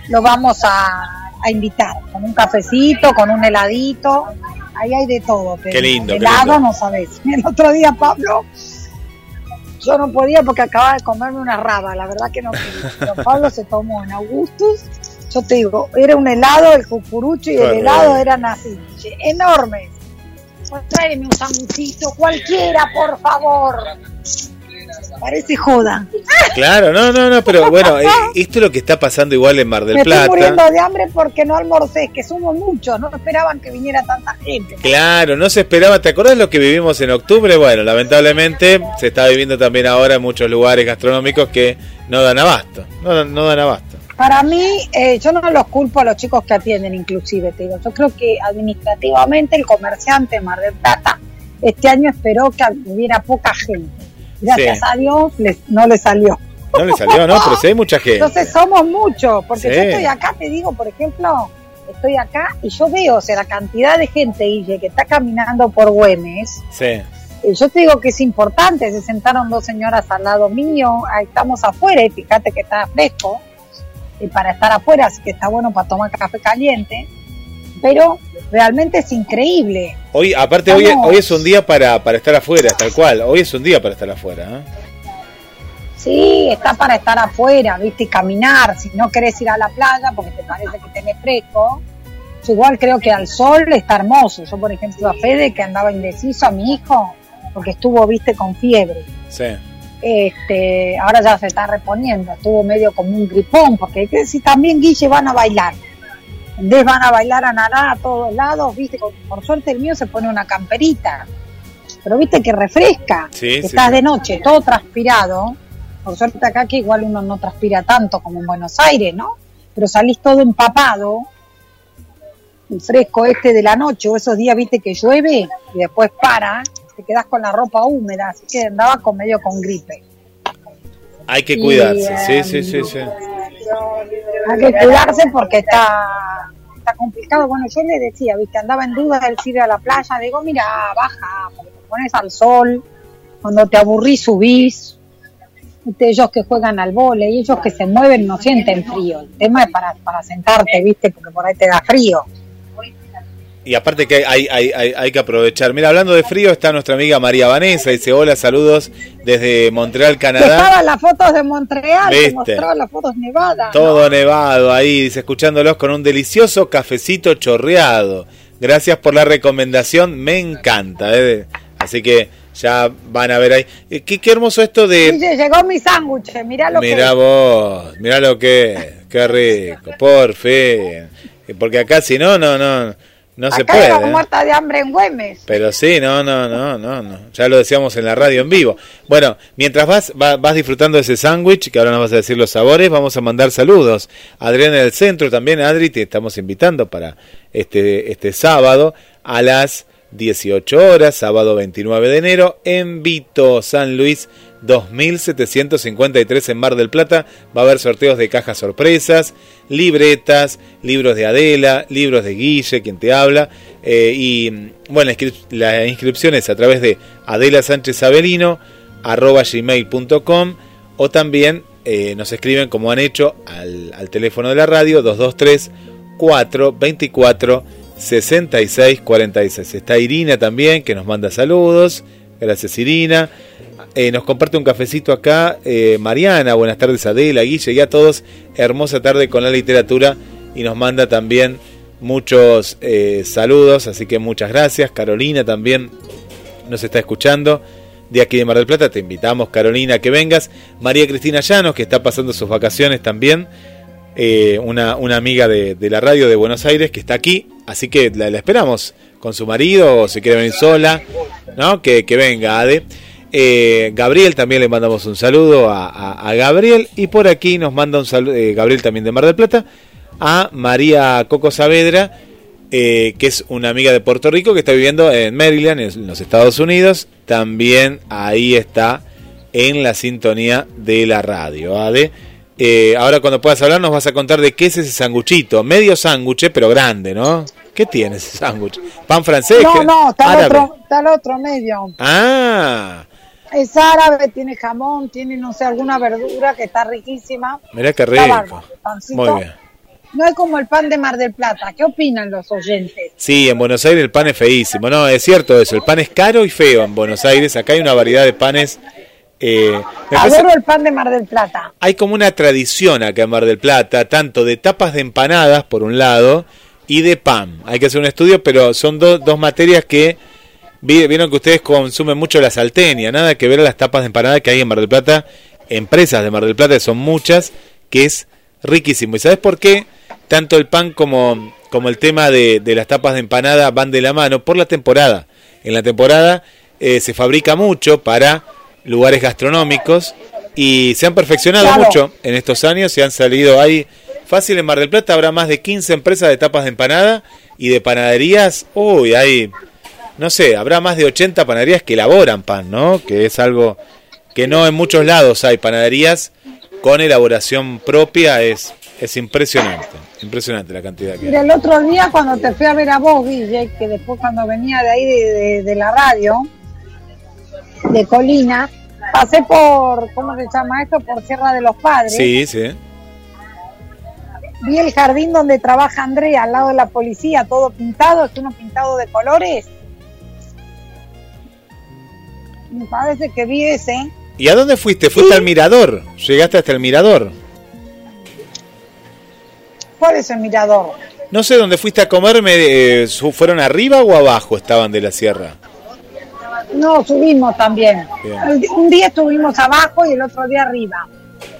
lo vamos a, a invitar, con un cafecito, con un heladito, ahí hay de todo. pero Qué lindo, qué Helado lindo. no sabes. El otro día Pablo, yo no podía porque acababa de comerme una raba, la verdad que no podía. Pero Pablo se tomó en Augustus, yo te digo, era un helado, el cucurucho y el helado rico. eran así, enormes. Pues tráeme un sanguchito, cualquiera, por favor. Parece joda. Claro, no, no, no, pero bueno, eh, esto es lo que está pasando igual en Mar del Me estoy muriendo Plata. de hambre porque no almorcé, que somos muchos, no esperaban que viniera tanta gente. Claro, no se esperaba, ¿te acordás lo que vivimos en octubre? Bueno, lamentablemente se está viviendo también ahora en muchos lugares gastronómicos que no dan abasto, no, no dan abasto. Para mí, eh, yo no los culpo a los chicos que atienden, inclusive, te digo. Yo creo que administrativamente el comerciante Mar del Plata este año esperó que hubiera poca gente. Gracias Sí. a Dios les, no le salió. No le salió, ¿no? Pero sí hay mucha gente. Entonces somos muchos, porque Sí. yo estoy acá, te digo, por ejemplo, estoy acá y yo veo, o sea, la cantidad de gente, Guille, que está caminando por Güemes, Sí, eh, yo te digo que es importante, se sentaron dos señoras al lado mío, ahí estamos afuera y fíjate que está fresco, y para estar afuera, así que está bueno para tomar café caliente, pero realmente es increíble. hoy, aparte, hoy, Estamos- hoy es un día para, para estar afuera, tal cual. Hoy es un día para estar afuera. ¿eh? Sí, está para estar afuera, viste, y caminar, si no querés ir a la playa porque te parece que tenés fresco. Yo igual creo que al sol está hermoso. Yo, por ejemplo, a Fede, que andaba indeciso, a mi hijo, porque estuvo, viste, con fiebre. Sí. este ahora ya se está reponiendo, estuvo medio como un gripón, porque que si también Guille van a bailar, vez van a bailar a nadar a todos lados, viste, por suerte el mío se pone una camperita, pero viste que refresca, Sí, sí, estás sí. de noche todo transpirado, por suerte acá que igual uno no transpira tanto como en Buenos Aires, ¿no? Pero salís todo empapado, el fresco este de la noche, o esos días, viste, que llueve y después para, te quedas con la ropa húmeda, así que andaba con medio con gripe. Hay que Y, cuidarse. Sí, eh, sí, sí, sí. Hay que cuidarse porque está, complicado. Bueno, yo le decía, viste, andaba en duda del ir a la playa. Digo, mira, baja, porque te pones al sol. Cuando te aburrís, subís. Ellos que juegan al vole y ellos que se mueven no sienten frío. El tema es para, para sentarte, viste, porque por ahí te da frío. Y aparte que hay, hay, hay, hay que aprovechar. Mira, hablando de frío, está nuestra amiga María Vanessa. Dice, hola, saludos desde Montreal, Canadá. estaban las fotos de Montreal, que mostraba las fotos nevadas. Todo nevado ahí, dice, escuchándolos con un delicioso cafecito chorreado. Gracias por la recomendación, me encanta. ¿eh? Así que ya van a ver ahí. Eh, Qué, qué hermoso esto de... Dice, llegó mi sándwich, mirá lo Mirá que vos, mirá lo que es, qué rico, por fin. Porque acá si no, no, no, no se puede. ¿eh? muerta de hambre en Güemes. Pero sí, no, no, no, no, no. Ya lo decíamos en la radio en vivo. Bueno, mientras vas, va- vas disfrutando de ese sándwich, que ahora nos vas a decir los sabores, vamos a mandar saludos. Adriana del Centro, también Adri, te estamos invitando para este, este sábado a las 18 horas, sábado 29 de enero, en Vito, San Luis. 2753 en Mar del Plata. Va a haber sorteos de cajas sorpresas, libretas, libros de Adela, libros de Guille, quien te habla. eh, y bueno, la inscrip- la inscripción es a través de Adela Sánchez Avelino, arroba gmail.com o también eh, nos escriben como han hecho al, al teléfono de la radio 223 424 66 46. Está Irina también que nos manda saludos. Gracias Irina. Eh, nos comparte un cafecito acá eh, Mariana. Buenas tardes Adela, Guille y a todos. Hermosa tarde con la literatura y nos manda también muchos eh, saludos. Así que muchas gracias. Carolina también nos está escuchando de aquí de Mar del Plata. Te invitamos, Carolina, que vengas. María Cristina Llanos, que está pasando sus vacaciones también. una, una amiga de, la radio de Buenos Aires que está aquí. Así que la, la esperamos con su marido o si quiere venir sola. ¿no? Que, que venga, Ade. Eh, Gabriel también le mandamos un saludo a, a- a Gabriel. Y por aquí nos manda un saludo, Gabriel también de Mar del Plata, a María Coco Saavedra, eh, que es una amiga de Puerto Rico que está viviendo en Maryland, en los Estados Unidos. También ahí está en la sintonía de la radio. ¿vale? Eh, ahora cuando puedas hablar nos vas a contar de qué es ese sanguchito. Medio sándwich, pero grande, ¿no? ¿Qué tiene ese sándwich? ¿Pan francés? No, no, está otro, está el otro medio. Ah, Es árabe, tiene jamón, tiene no sé, alguna verdura que está riquísima. mirá qué rico. bárbaro. Muy bien. No es como el pan de Mar del Plata. ¿Qué opinan los oyentes? Sí, en Buenos Aires el pan es feísimo. No, es cierto eso. El pan es caro y feo en Buenos Aires. Acá hay una variedad de panes. eh, Adoro el pan de Mar del Plata. hay como una tradición acá en Mar del Plata, tanto de tapas de empanadas, por un lado, y de pan. Hay que hacer un estudio, pero son do- dos materias que vieron que ustedes consumen mucho la salteña. Nada que ver a las tapas de empanada que hay en Mar del Plata. Empresas de Mar del Plata, que son muchas, que es riquísimo. ¿Y sabes por qué? Tanto el pan como, como el tema de, de las tapas de empanada van de la mano por la temporada. En la temporada eh, se fabrica mucho para lugares gastronómicos y se han perfeccionado Claro. mucho en estos años. Se han salido ahí fácil en Mar del Plata. Habrá más de 15 empresas de tapas de empanada y de panaderías. Uy, hay, no sé, habrá más de 80 panaderías que elaboran pan, ¿no? Que es algo que no en muchos lados hay panaderías con elaboración propia. Es, es impresionante, impresionante la cantidad que hay. El otro día cuando te fui a ver a vos, Guille, que después cuando venía de ahí de, de- de la radio, de Colina, pasé por, ¿cómo se llama esto? Por Sierra de los Padres. Sí, sí. Vi el jardín donde trabaja Andrea, al lado de la policía, todo pintado, es uno pintado de colores. Me parece que vi ese. ¿Y a dónde fuiste? ¿Fuiste Sí. al mirador? ¿Llegaste hasta el mirador? ¿Cuál es el mirador? No sé dónde fuiste a comerme. eh, ¿Fueron arriba o abajo estaban de la sierra? No, subimos también. Bien. Un día estuvimos abajo y el otro día arriba.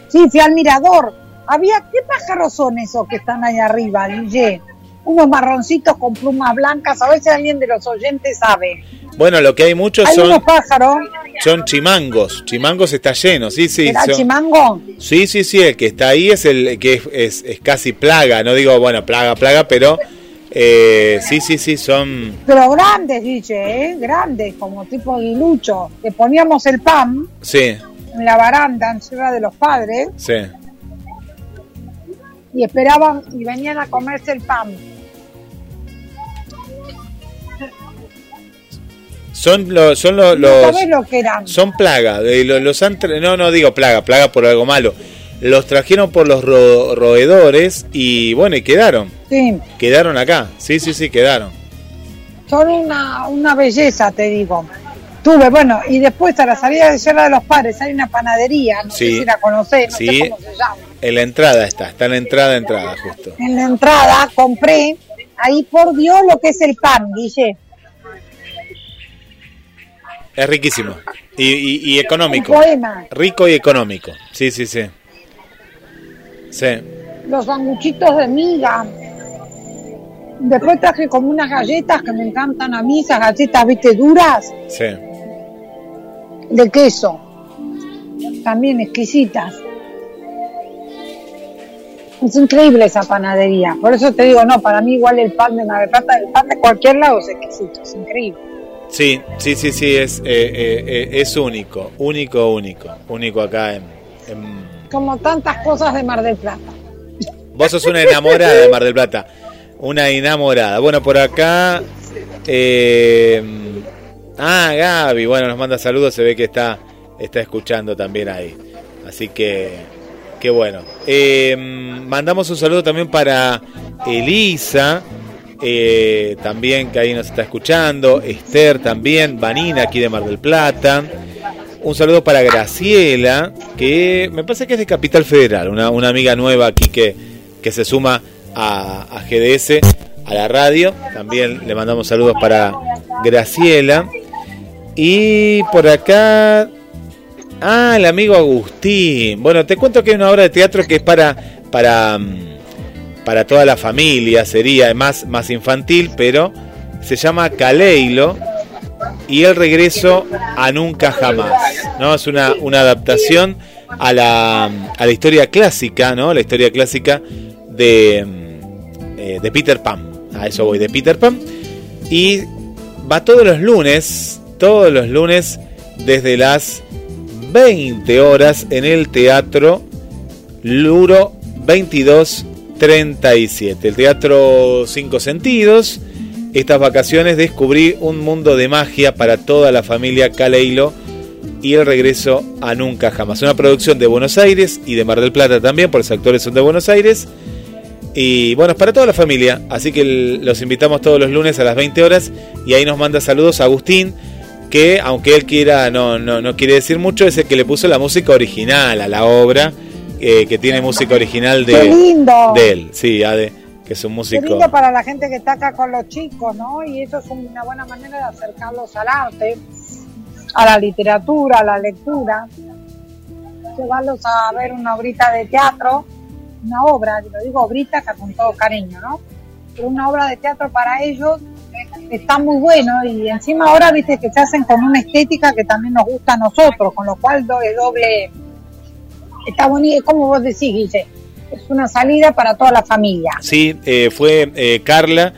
Sí, fui al mirador. Había, ¿qué pájaros son esos que están ahí arriba, Guille? Unos marroncitos con plumas blancas, a ver si alguien de los oyentes sabe. Bueno, lo que hay muchos Hay son, unos pájaros, son chimangos. Chimangos está lleno, sí, sí. ¿era son- chimango? Sí, sí, sí, el que está ahí es el que es, es- es casi plaga, no digo, bueno, plaga, plaga, pero eh, sí, sí, sí, son... Pero grandes, Guille, ¿eh? Grandes, como tipo aguilucho. Que poníamos el pan Sí, en la baranda, en Sierra de los Padres, sí. y esperaban y venían a comerse el pan. Son, lo- son lo- ¿No los... lo que eran? Son plaga, eh, lo- los han tra- no, no digo plaga, plaga por algo malo. Los trajeron por los ro- roedores y bueno, y quedaron, Sí. quedaron acá. Sí, sí, sí, quedaron. Son una, una belleza, te digo. Tuve, bueno, y después a la salida de Sierra de los Padres hay una panadería, no Sí. sé si la conocés, no Sí. sé cómo se llama. En la entrada está, está en la entrada, entrada justo. En la entrada compré, ahí por Dios lo que es el pan, Guille. Es riquísimo y, y- económico. poema. Rico y económico. Sí, sí, sí. Sí. Los sanguchitos de miga. Después traje como unas galletas que me encantan a mí, esas galletas, viste, duras, Sí. de queso. También exquisitas. Es increíble esa panadería. Por eso te digo, no, para mí igual el pan de Mar del Plata, el pan de cualquier lado es exquisito, es increíble. Sí, sí, sí, sí, es, eh, eh, eh, es único, único, único, único acá en, en- Como tantas cosas de Mar del Plata. Vos sos una enamorada de Mar del Plata, una enamorada. Bueno, por acá... eh, ah, Gaby, bueno, nos manda saludos, se ve que está, está escuchando también ahí. Así que, qué bueno. Eh, mandamos un saludo también para Elisa, eh, también que ahí nos está escuchando, Esther también, Vanina aquí de Mar del Plata. Un saludo para Graciela, que me parece que es de Capital Federal, una, una amiga nueva aquí que, que se suma a, a GDS, a la radio. También le mandamos saludos para Graciela. Y por acá, ah, el amigo Agustín. Bueno, te cuento que hay una obra de teatro que es para, para, mm, para toda la familia, sería más, más infantil, pero se llama Caleilo y el regreso a nunca jamás. ¿no? Es una, una adaptación a la, a la historia clásica, ¿no? La historia clásica de, mm, eh, de Peter Pan. a eso voy, de Peter Pan. Y va todos los lunes, todos los lunes, desde las 20 horas en el Teatro Luro 2237. El Teatro Cinco Sentidos. Estas vacaciones descubrí un mundo de magia para toda la familia Caleilo y el regreso a Nunca Jamás. Una producción de Buenos Aires y de Mar del Plata también, porque los actores son de Buenos Aires. Y bueno, es para toda la familia, así que los invitamos todos los lunes a las 20 horas y ahí nos manda saludos a Agustín, que aunque él quiera, no, no, no quiere decir mucho, es el que le puso la música original a la obra, eh, que tiene música original de, lindo. de él, sí, Ade, que es un músico. Qué lindo para la gente que está acá con los chicos, ¿no? Y eso es una buena manera de acercarlos al arte, a la literatura, a la lectura, llevarlos a ver una obrita de teatro una obra, lo digo obrita con todo cariño, ¿no? Pero una obra de teatro para ellos está muy bueno y encima ahora viste que se hacen con una estética que también nos gusta a nosotros, con lo cual es doble, está bonito, como vos decís, Guille, es una salida para toda la familia. Sí, eh, fue eh, Carla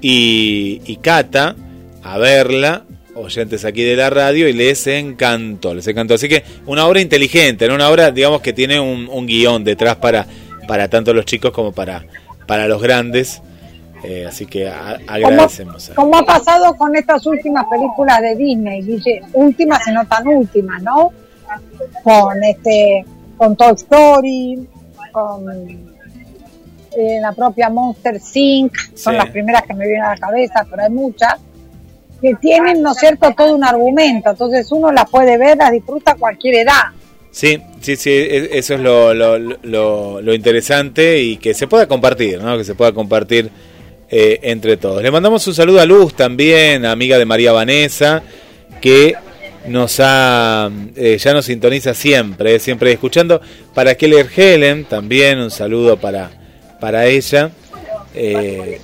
y, y Cata a verla oyentes aquí de la radio y les encantó, les encantó. Así que una obra inteligente, ¿no? una obra, digamos, que tiene un, un guion detrás para para tanto los chicos como para, para los grandes. Eh, así que agradecemos. Como, ha pasado con estas últimas películas de Disney, dice últimas y no tan últimas, ¿no? Con este, con Toy Story, con eh, la propia Monster Inc. Son las primeras que me vienen a la cabeza, pero hay muchas que tienen, ¿no es cierto?, todo un argumento. Entonces uno las puede ver, las disfruta a cualquier edad. Sí, sí, sí, e, eso es lo, lo, lo, interesante y que se pueda compartir, ¿no? Que se pueda compartir eh, entre todos. Le mandamos un saludo a Luz también, amiga de María Vanessa, que nos ha, eh, ya nos sintoniza siempre, siempre escuchando. Para Keller Helen también un saludo para, para ella. Eh,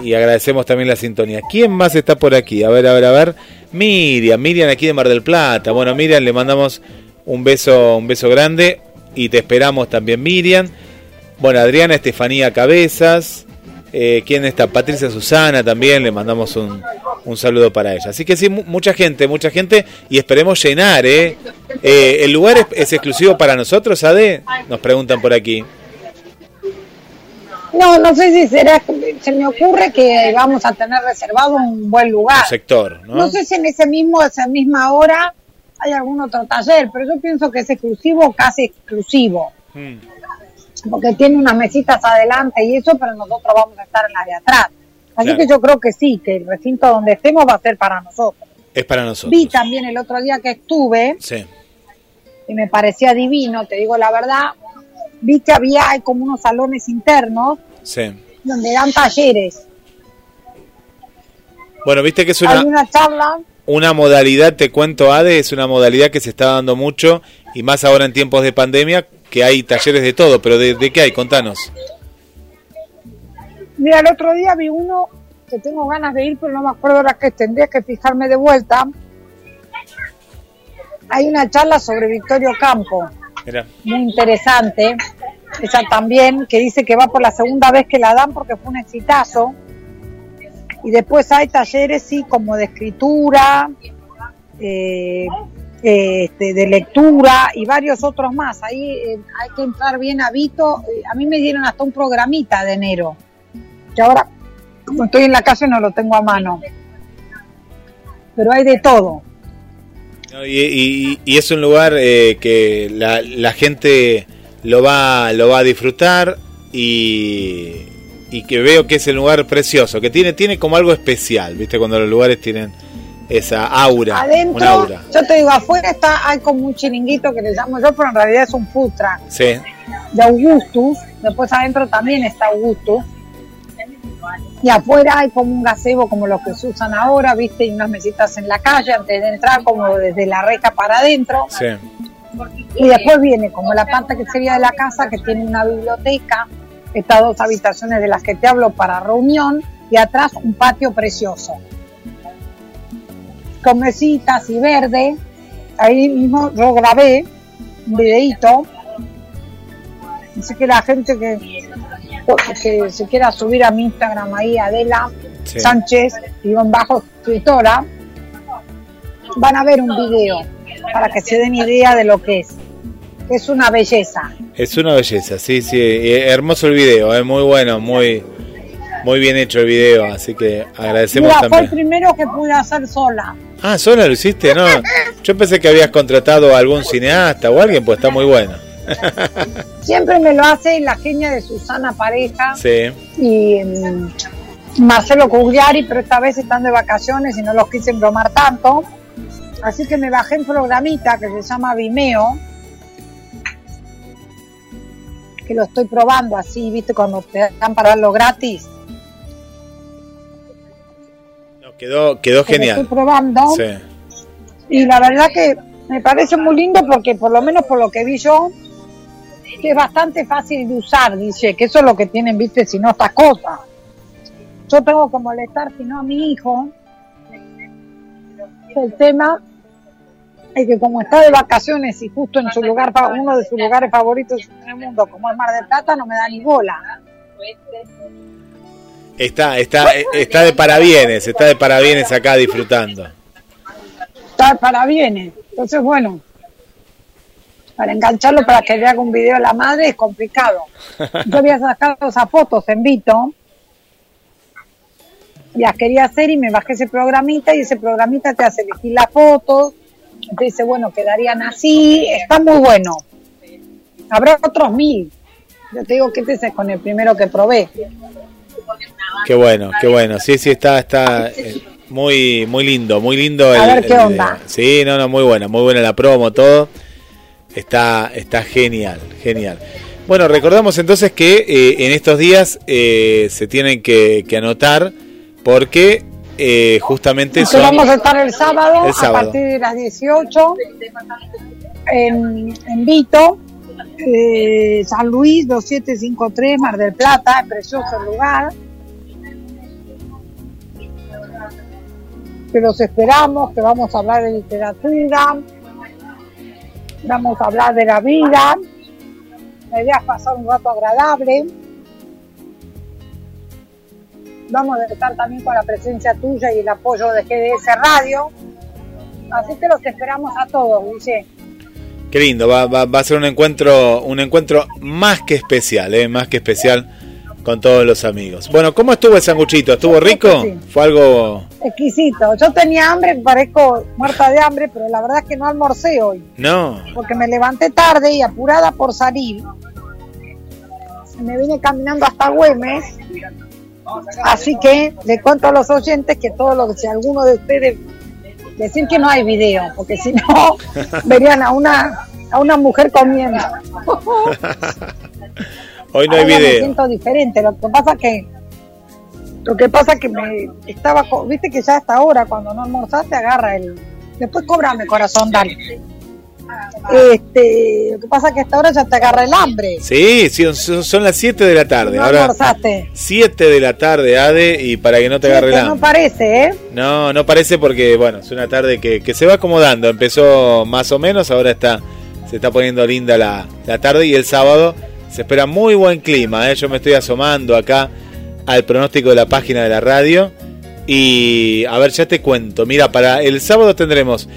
y agradecemos también la sintonía. ¿Quién más está por aquí? A ver, a ver, a ver. Miriam, Miriam aquí de Mar del Plata. Bueno, Miriam, le mandamos un beso, un beso grande y te esperamos también Miriam. Bueno, Adriana Estefanía Cabezas. Eh, ¿Quién está? Patricia Susana también, le mandamos un, un, saludo para ella. Así que sí, mucha gente, mucha gente y esperemos llenar. ¿eh? eh el lugar es, exclusivo para nosotros, Ade? Nos preguntan por aquí. No, no sé si será, se me ocurre que vamos a tener reservado un buen lugar. Un sector, ¿no? No sé si en ese mismo, esa misma hora hay algún otro taller, pero yo pienso que es exclusivo, casi exclusivo. Hmm. Porque tiene unas mesitas adelante y eso, pero nosotros vamos a estar en la de atrás. Así que yo creo que sí, que el recinto donde estemos va a ser para nosotros. Es para nosotros. Vi también el otro día que estuve, sí. y me parecía divino, te digo la verdad, vi que había hay como unos salones internos sí. donde dan talleres. Bueno, viste que es una... Hay una charla una modalidad, te cuento, Ade, es una modalidad que se está dando mucho y más ahora en tiempos de pandemia, que hay talleres de todo, pero ¿de, qué hay? Contanos. Mira, el otro día vi uno que tengo ganas de ir, pero no me acuerdo ahora que tendría que fijarme de vuelta. Hay una charla sobre Victorio Campo, muy interesante, esa también, que dice que va por la segunda vez que la dan porque fue un exitazo y después hay talleres, sí, como de escritura, eh, este, de lectura y varios otros más. Ahí eh, hay que entrar bien a Vito. Eh, a mí me dieron hasta un programita de enero, que ahora, como estoy en la calle, no lo tengo a mano. Pero hay de todo. Y, es un lugar que la, la gente lo va, lo va a disfrutar y, y que veo que es el lugar precioso, que tiene, tiene como algo especial, ¿viste? Cuando los lugares tienen esa aura. Adentro, yo te digo, afuera está, hay como un chiringuito que le llamo yo, pero en realidad es un Sí. De Augustus, después adentro también está Augustus. Y afuera hay como un gazebo como los que se usan ahora, ¿viste? Y unas mesitas en la calle antes de entrar, como desde la reja para adentro. Sí. Y después viene como la parte que sería de la casa, que tiene una biblioteca, estas dos habitaciones de las que te hablo para reunión y atrás un patio precioso. Con mesitas y verde. Ahí mismo yo grabé un videito. Así que la gente que, que se quiera subir a mi Instagram ahí, Adela Sí. Sánchez, guion bajo escritora, van a ver un video para que se den idea de lo que es. Es una belleza. Es una belleza, sí, sí. hermoso el video, es muy bueno, muy, muy bien hecho el video, así que agradecemos Mira, fue el también. primero que pude hacer sola. Ah, sola lo hiciste, ¿no? Yo pensé que habías contratado a algún cineasta o alguien, pues está muy bueno. Siempre me lo hace la genia de Susana Pareja Sí, y mm, Marcelo Cugliari, pero esta vez están de vacaciones y no los quise embromar tanto. Así que me bajé en programita que se llama Vimeo, que lo estoy probando así, viste, cuando te dan para darlo gratis. no, quedó, quedó que lo estoy genial. probando. Sí. Y la verdad que me parece muy lindo porque por lo menos por lo que vi yo, que es bastante fácil de usar, dice, que eso es lo que tienen, viste, si no estas cosas. Yo tengo que molestar, si no a mi hijo. El tema es que como está de vacaciones y justo en su lugar, uno de sus lugares favoritos en el mundo, como es Mar del Plata, no me da ni bola. Está, está, está de parabienes, está de parabienes acá disfrutando. Está para bienes. Entonces, bueno, para engancharlo para que le haga un video a la madre es complicado. Yo había sacado esas fotos en Vito, las quería hacer y me bajé ese programita y ese programita te hace elegir las fotos, te dice, bueno, quedarían así, está muy bueno. Habrá otros mil. Yo te digo que este es con el primero que probé. Qué bueno, qué bueno. Sí, sí, está, está eh, muy, muy lindo, muy lindo. A el- ver qué onda. Sí, no, no, muy buena, muy buena la promo, todo. Está, está genial, genial. Bueno, recordamos entonces que eh, en estos días eh, se tienen que, que anotar porque eh, justamente Que son... vamos a estar el sábado, El sábado. a partir de las 18 en, en Vito, eh, San Luis 2753, Mar del Plata, es precioso lugar. Que los esperamos, que vamos a hablar de literatura, vamos a hablar de la vida, la idea es pasar un rato agradable. Vamos a estar también con la presencia tuya y el apoyo de GDS Radio. Así que los esperamos a todos, dice. Qué lindo, va, va, va a ser un encuentro, un encuentro más que especial, eh, más que especial con todos los amigos. Bueno, ¿cómo estuvo el sanguchito? ¿Estuvo rico? sí. ¿Fue algo...? Exquisito. Yo tenía hambre, parezco muerta de hambre, pero la verdad es que no almorcé hoy, No, porque me levanté tarde y apurada por salir. Me vine caminando hasta Güemes. Así que le cuento a los oyentes que todo lo que si alguno de ustedes decir que no hay video, porque si no verían a una a una mujer comiendo. hoy no hay Ahora Me video. siento diferente. Lo que pasa que lo que pasa que me estaba, viste que ya hasta ahora cuando no almorzaste agarra el. Después cóbrame corazón, dale. Este, lo que pasa que hasta ahora ya te agarra el hambre. Sí, sí, son, son las 7 de la tarde. no Ahora almorzaste. 7 de la tarde, Ade, y para que no te agarre el que no hambre. parece, ¿eh? No, no parece porque, bueno, es una tarde que, que se va acomodando. Empezó más o menos, ahora está se está poniendo linda la, la tarde y el sábado se espera muy buen clima. ¿eh? Yo me estoy asomando acá al pronóstico de la página de la radio y a ver, ya te cuento. Mira, para el sábado tendremos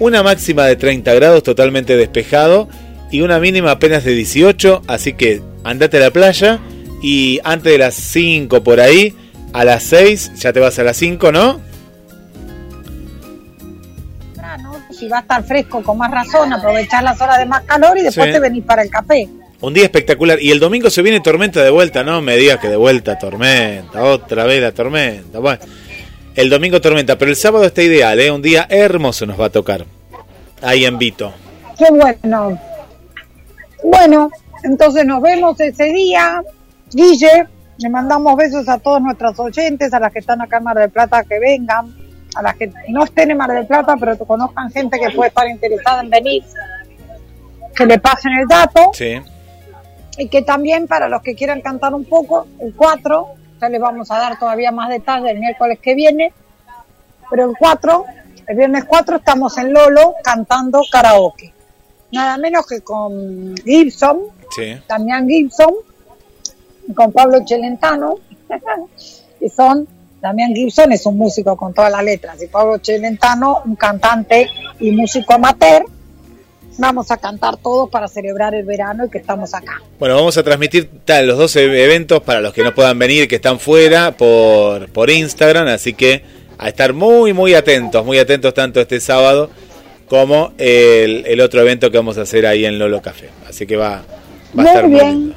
una máxima de 30 grados totalmente despejado y una mínima apenas de 18, así que andate a la playa y antes de las 5 por ahí, a las 6 ya te vas a las 5, ¿no? Temprano, Si va a estar fresco, con más razón, aprovechar las horas de más calor y después Sí. te venís para el café. Un día espectacular. Y el domingo se viene tormenta de vuelta, no me digas que de vuelta tormenta, otra vez la tormenta. Bueno, el domingo tormenta, pero el sábado está ideal, ¿eh? Un día hermoso nos va a tocar. Ahí en Vito. Qué bueno. Bueno, entonces nos vemos ese día. Guille, le mandamos besos a todos nuestros oyentes, a las que están acá en Mar del Plata que vengan, a las que no estén en Mar del Plata, pero que conozcan gente que puede estar interesada en venir, que le pasen el dato. Sí. Y que también para los que quieran cantar un poco, el 4, ya les vamos a dar todavía más detalles el miércoles que viene, pero el 4, el viernes 4 estamos en Lolo cantando karaoke. Nada menos que con Gibson, Sí. Damián Gibson, con Pablo Celentano, que son, Damián Gibson es un músico con todas las letras, y Pablo Celentano, un cantante y músico amateur, vamos a cantar todos para celebrar el verano y que estamos acá. Bueno, vamos a transmitir tal, los dos e- eventos para los que no puedan venir, que están fuera, por, por Instagram, así que a estar muy, muy atentos, muy atentos tanto este sábado como el, el otro evento que vamos a hacer ahí en Lolo Café. Así que va, va a estar muy bien.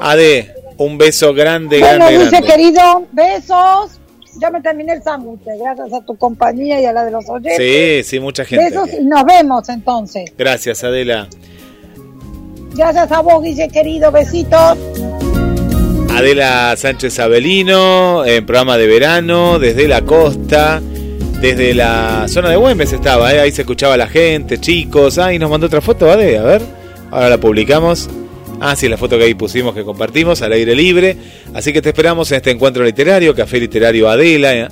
Ade, un beso grande, Bueno, grande, Luce, grande. querido, besos. Ya me terminé el sándwich, gracias a tu compañía y a la de los oyentes. Sí, sí, mucha gente. Besos y nos vemos entonces. Gracias, Adela. Gracias a vos, Guille, querido. Besitos. Adela Sánchez Avelino, en programa de verano, desde la costa, desde la zona de Güemes estaba, ¿eh? ahí se escuchaba la gente, chicos. Ay, nos mandó otra foto, Ade, a ver, ahora la publicamos. Ah, sí, la foto que ahí pusimos, que compartimos, al aire libre. Así que te esperamos en este encuentro literario, Café Literario Adela, ¿eh?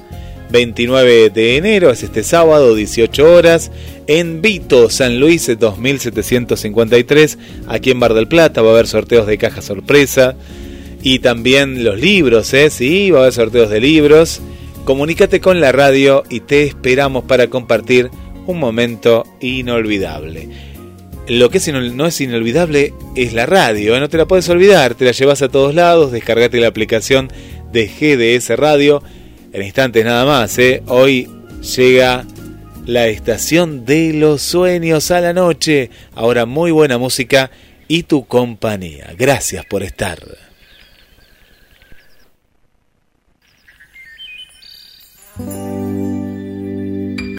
29 de enero, es este sábado, 18 horas, en Vito, San Luis, 2753, aquí en Bar del Plata, va a haber sorteos de caja sorpresa y también los libros, ¿eh? Sí, va a haber sorteos de libros. Comunícate con la radio y te esperamos para compartir un momento inolvidable. Lo que no es inolvidable es la radio, ¿eh? no te la puedes olvidar, te la llevas a todos lados, descargate la aplicación de GDS Radio, en instantes nada más, ¿eh? hoy llega la estación de los sueños a la noche, ahora muy buena música y tu compañía, gracias por estar.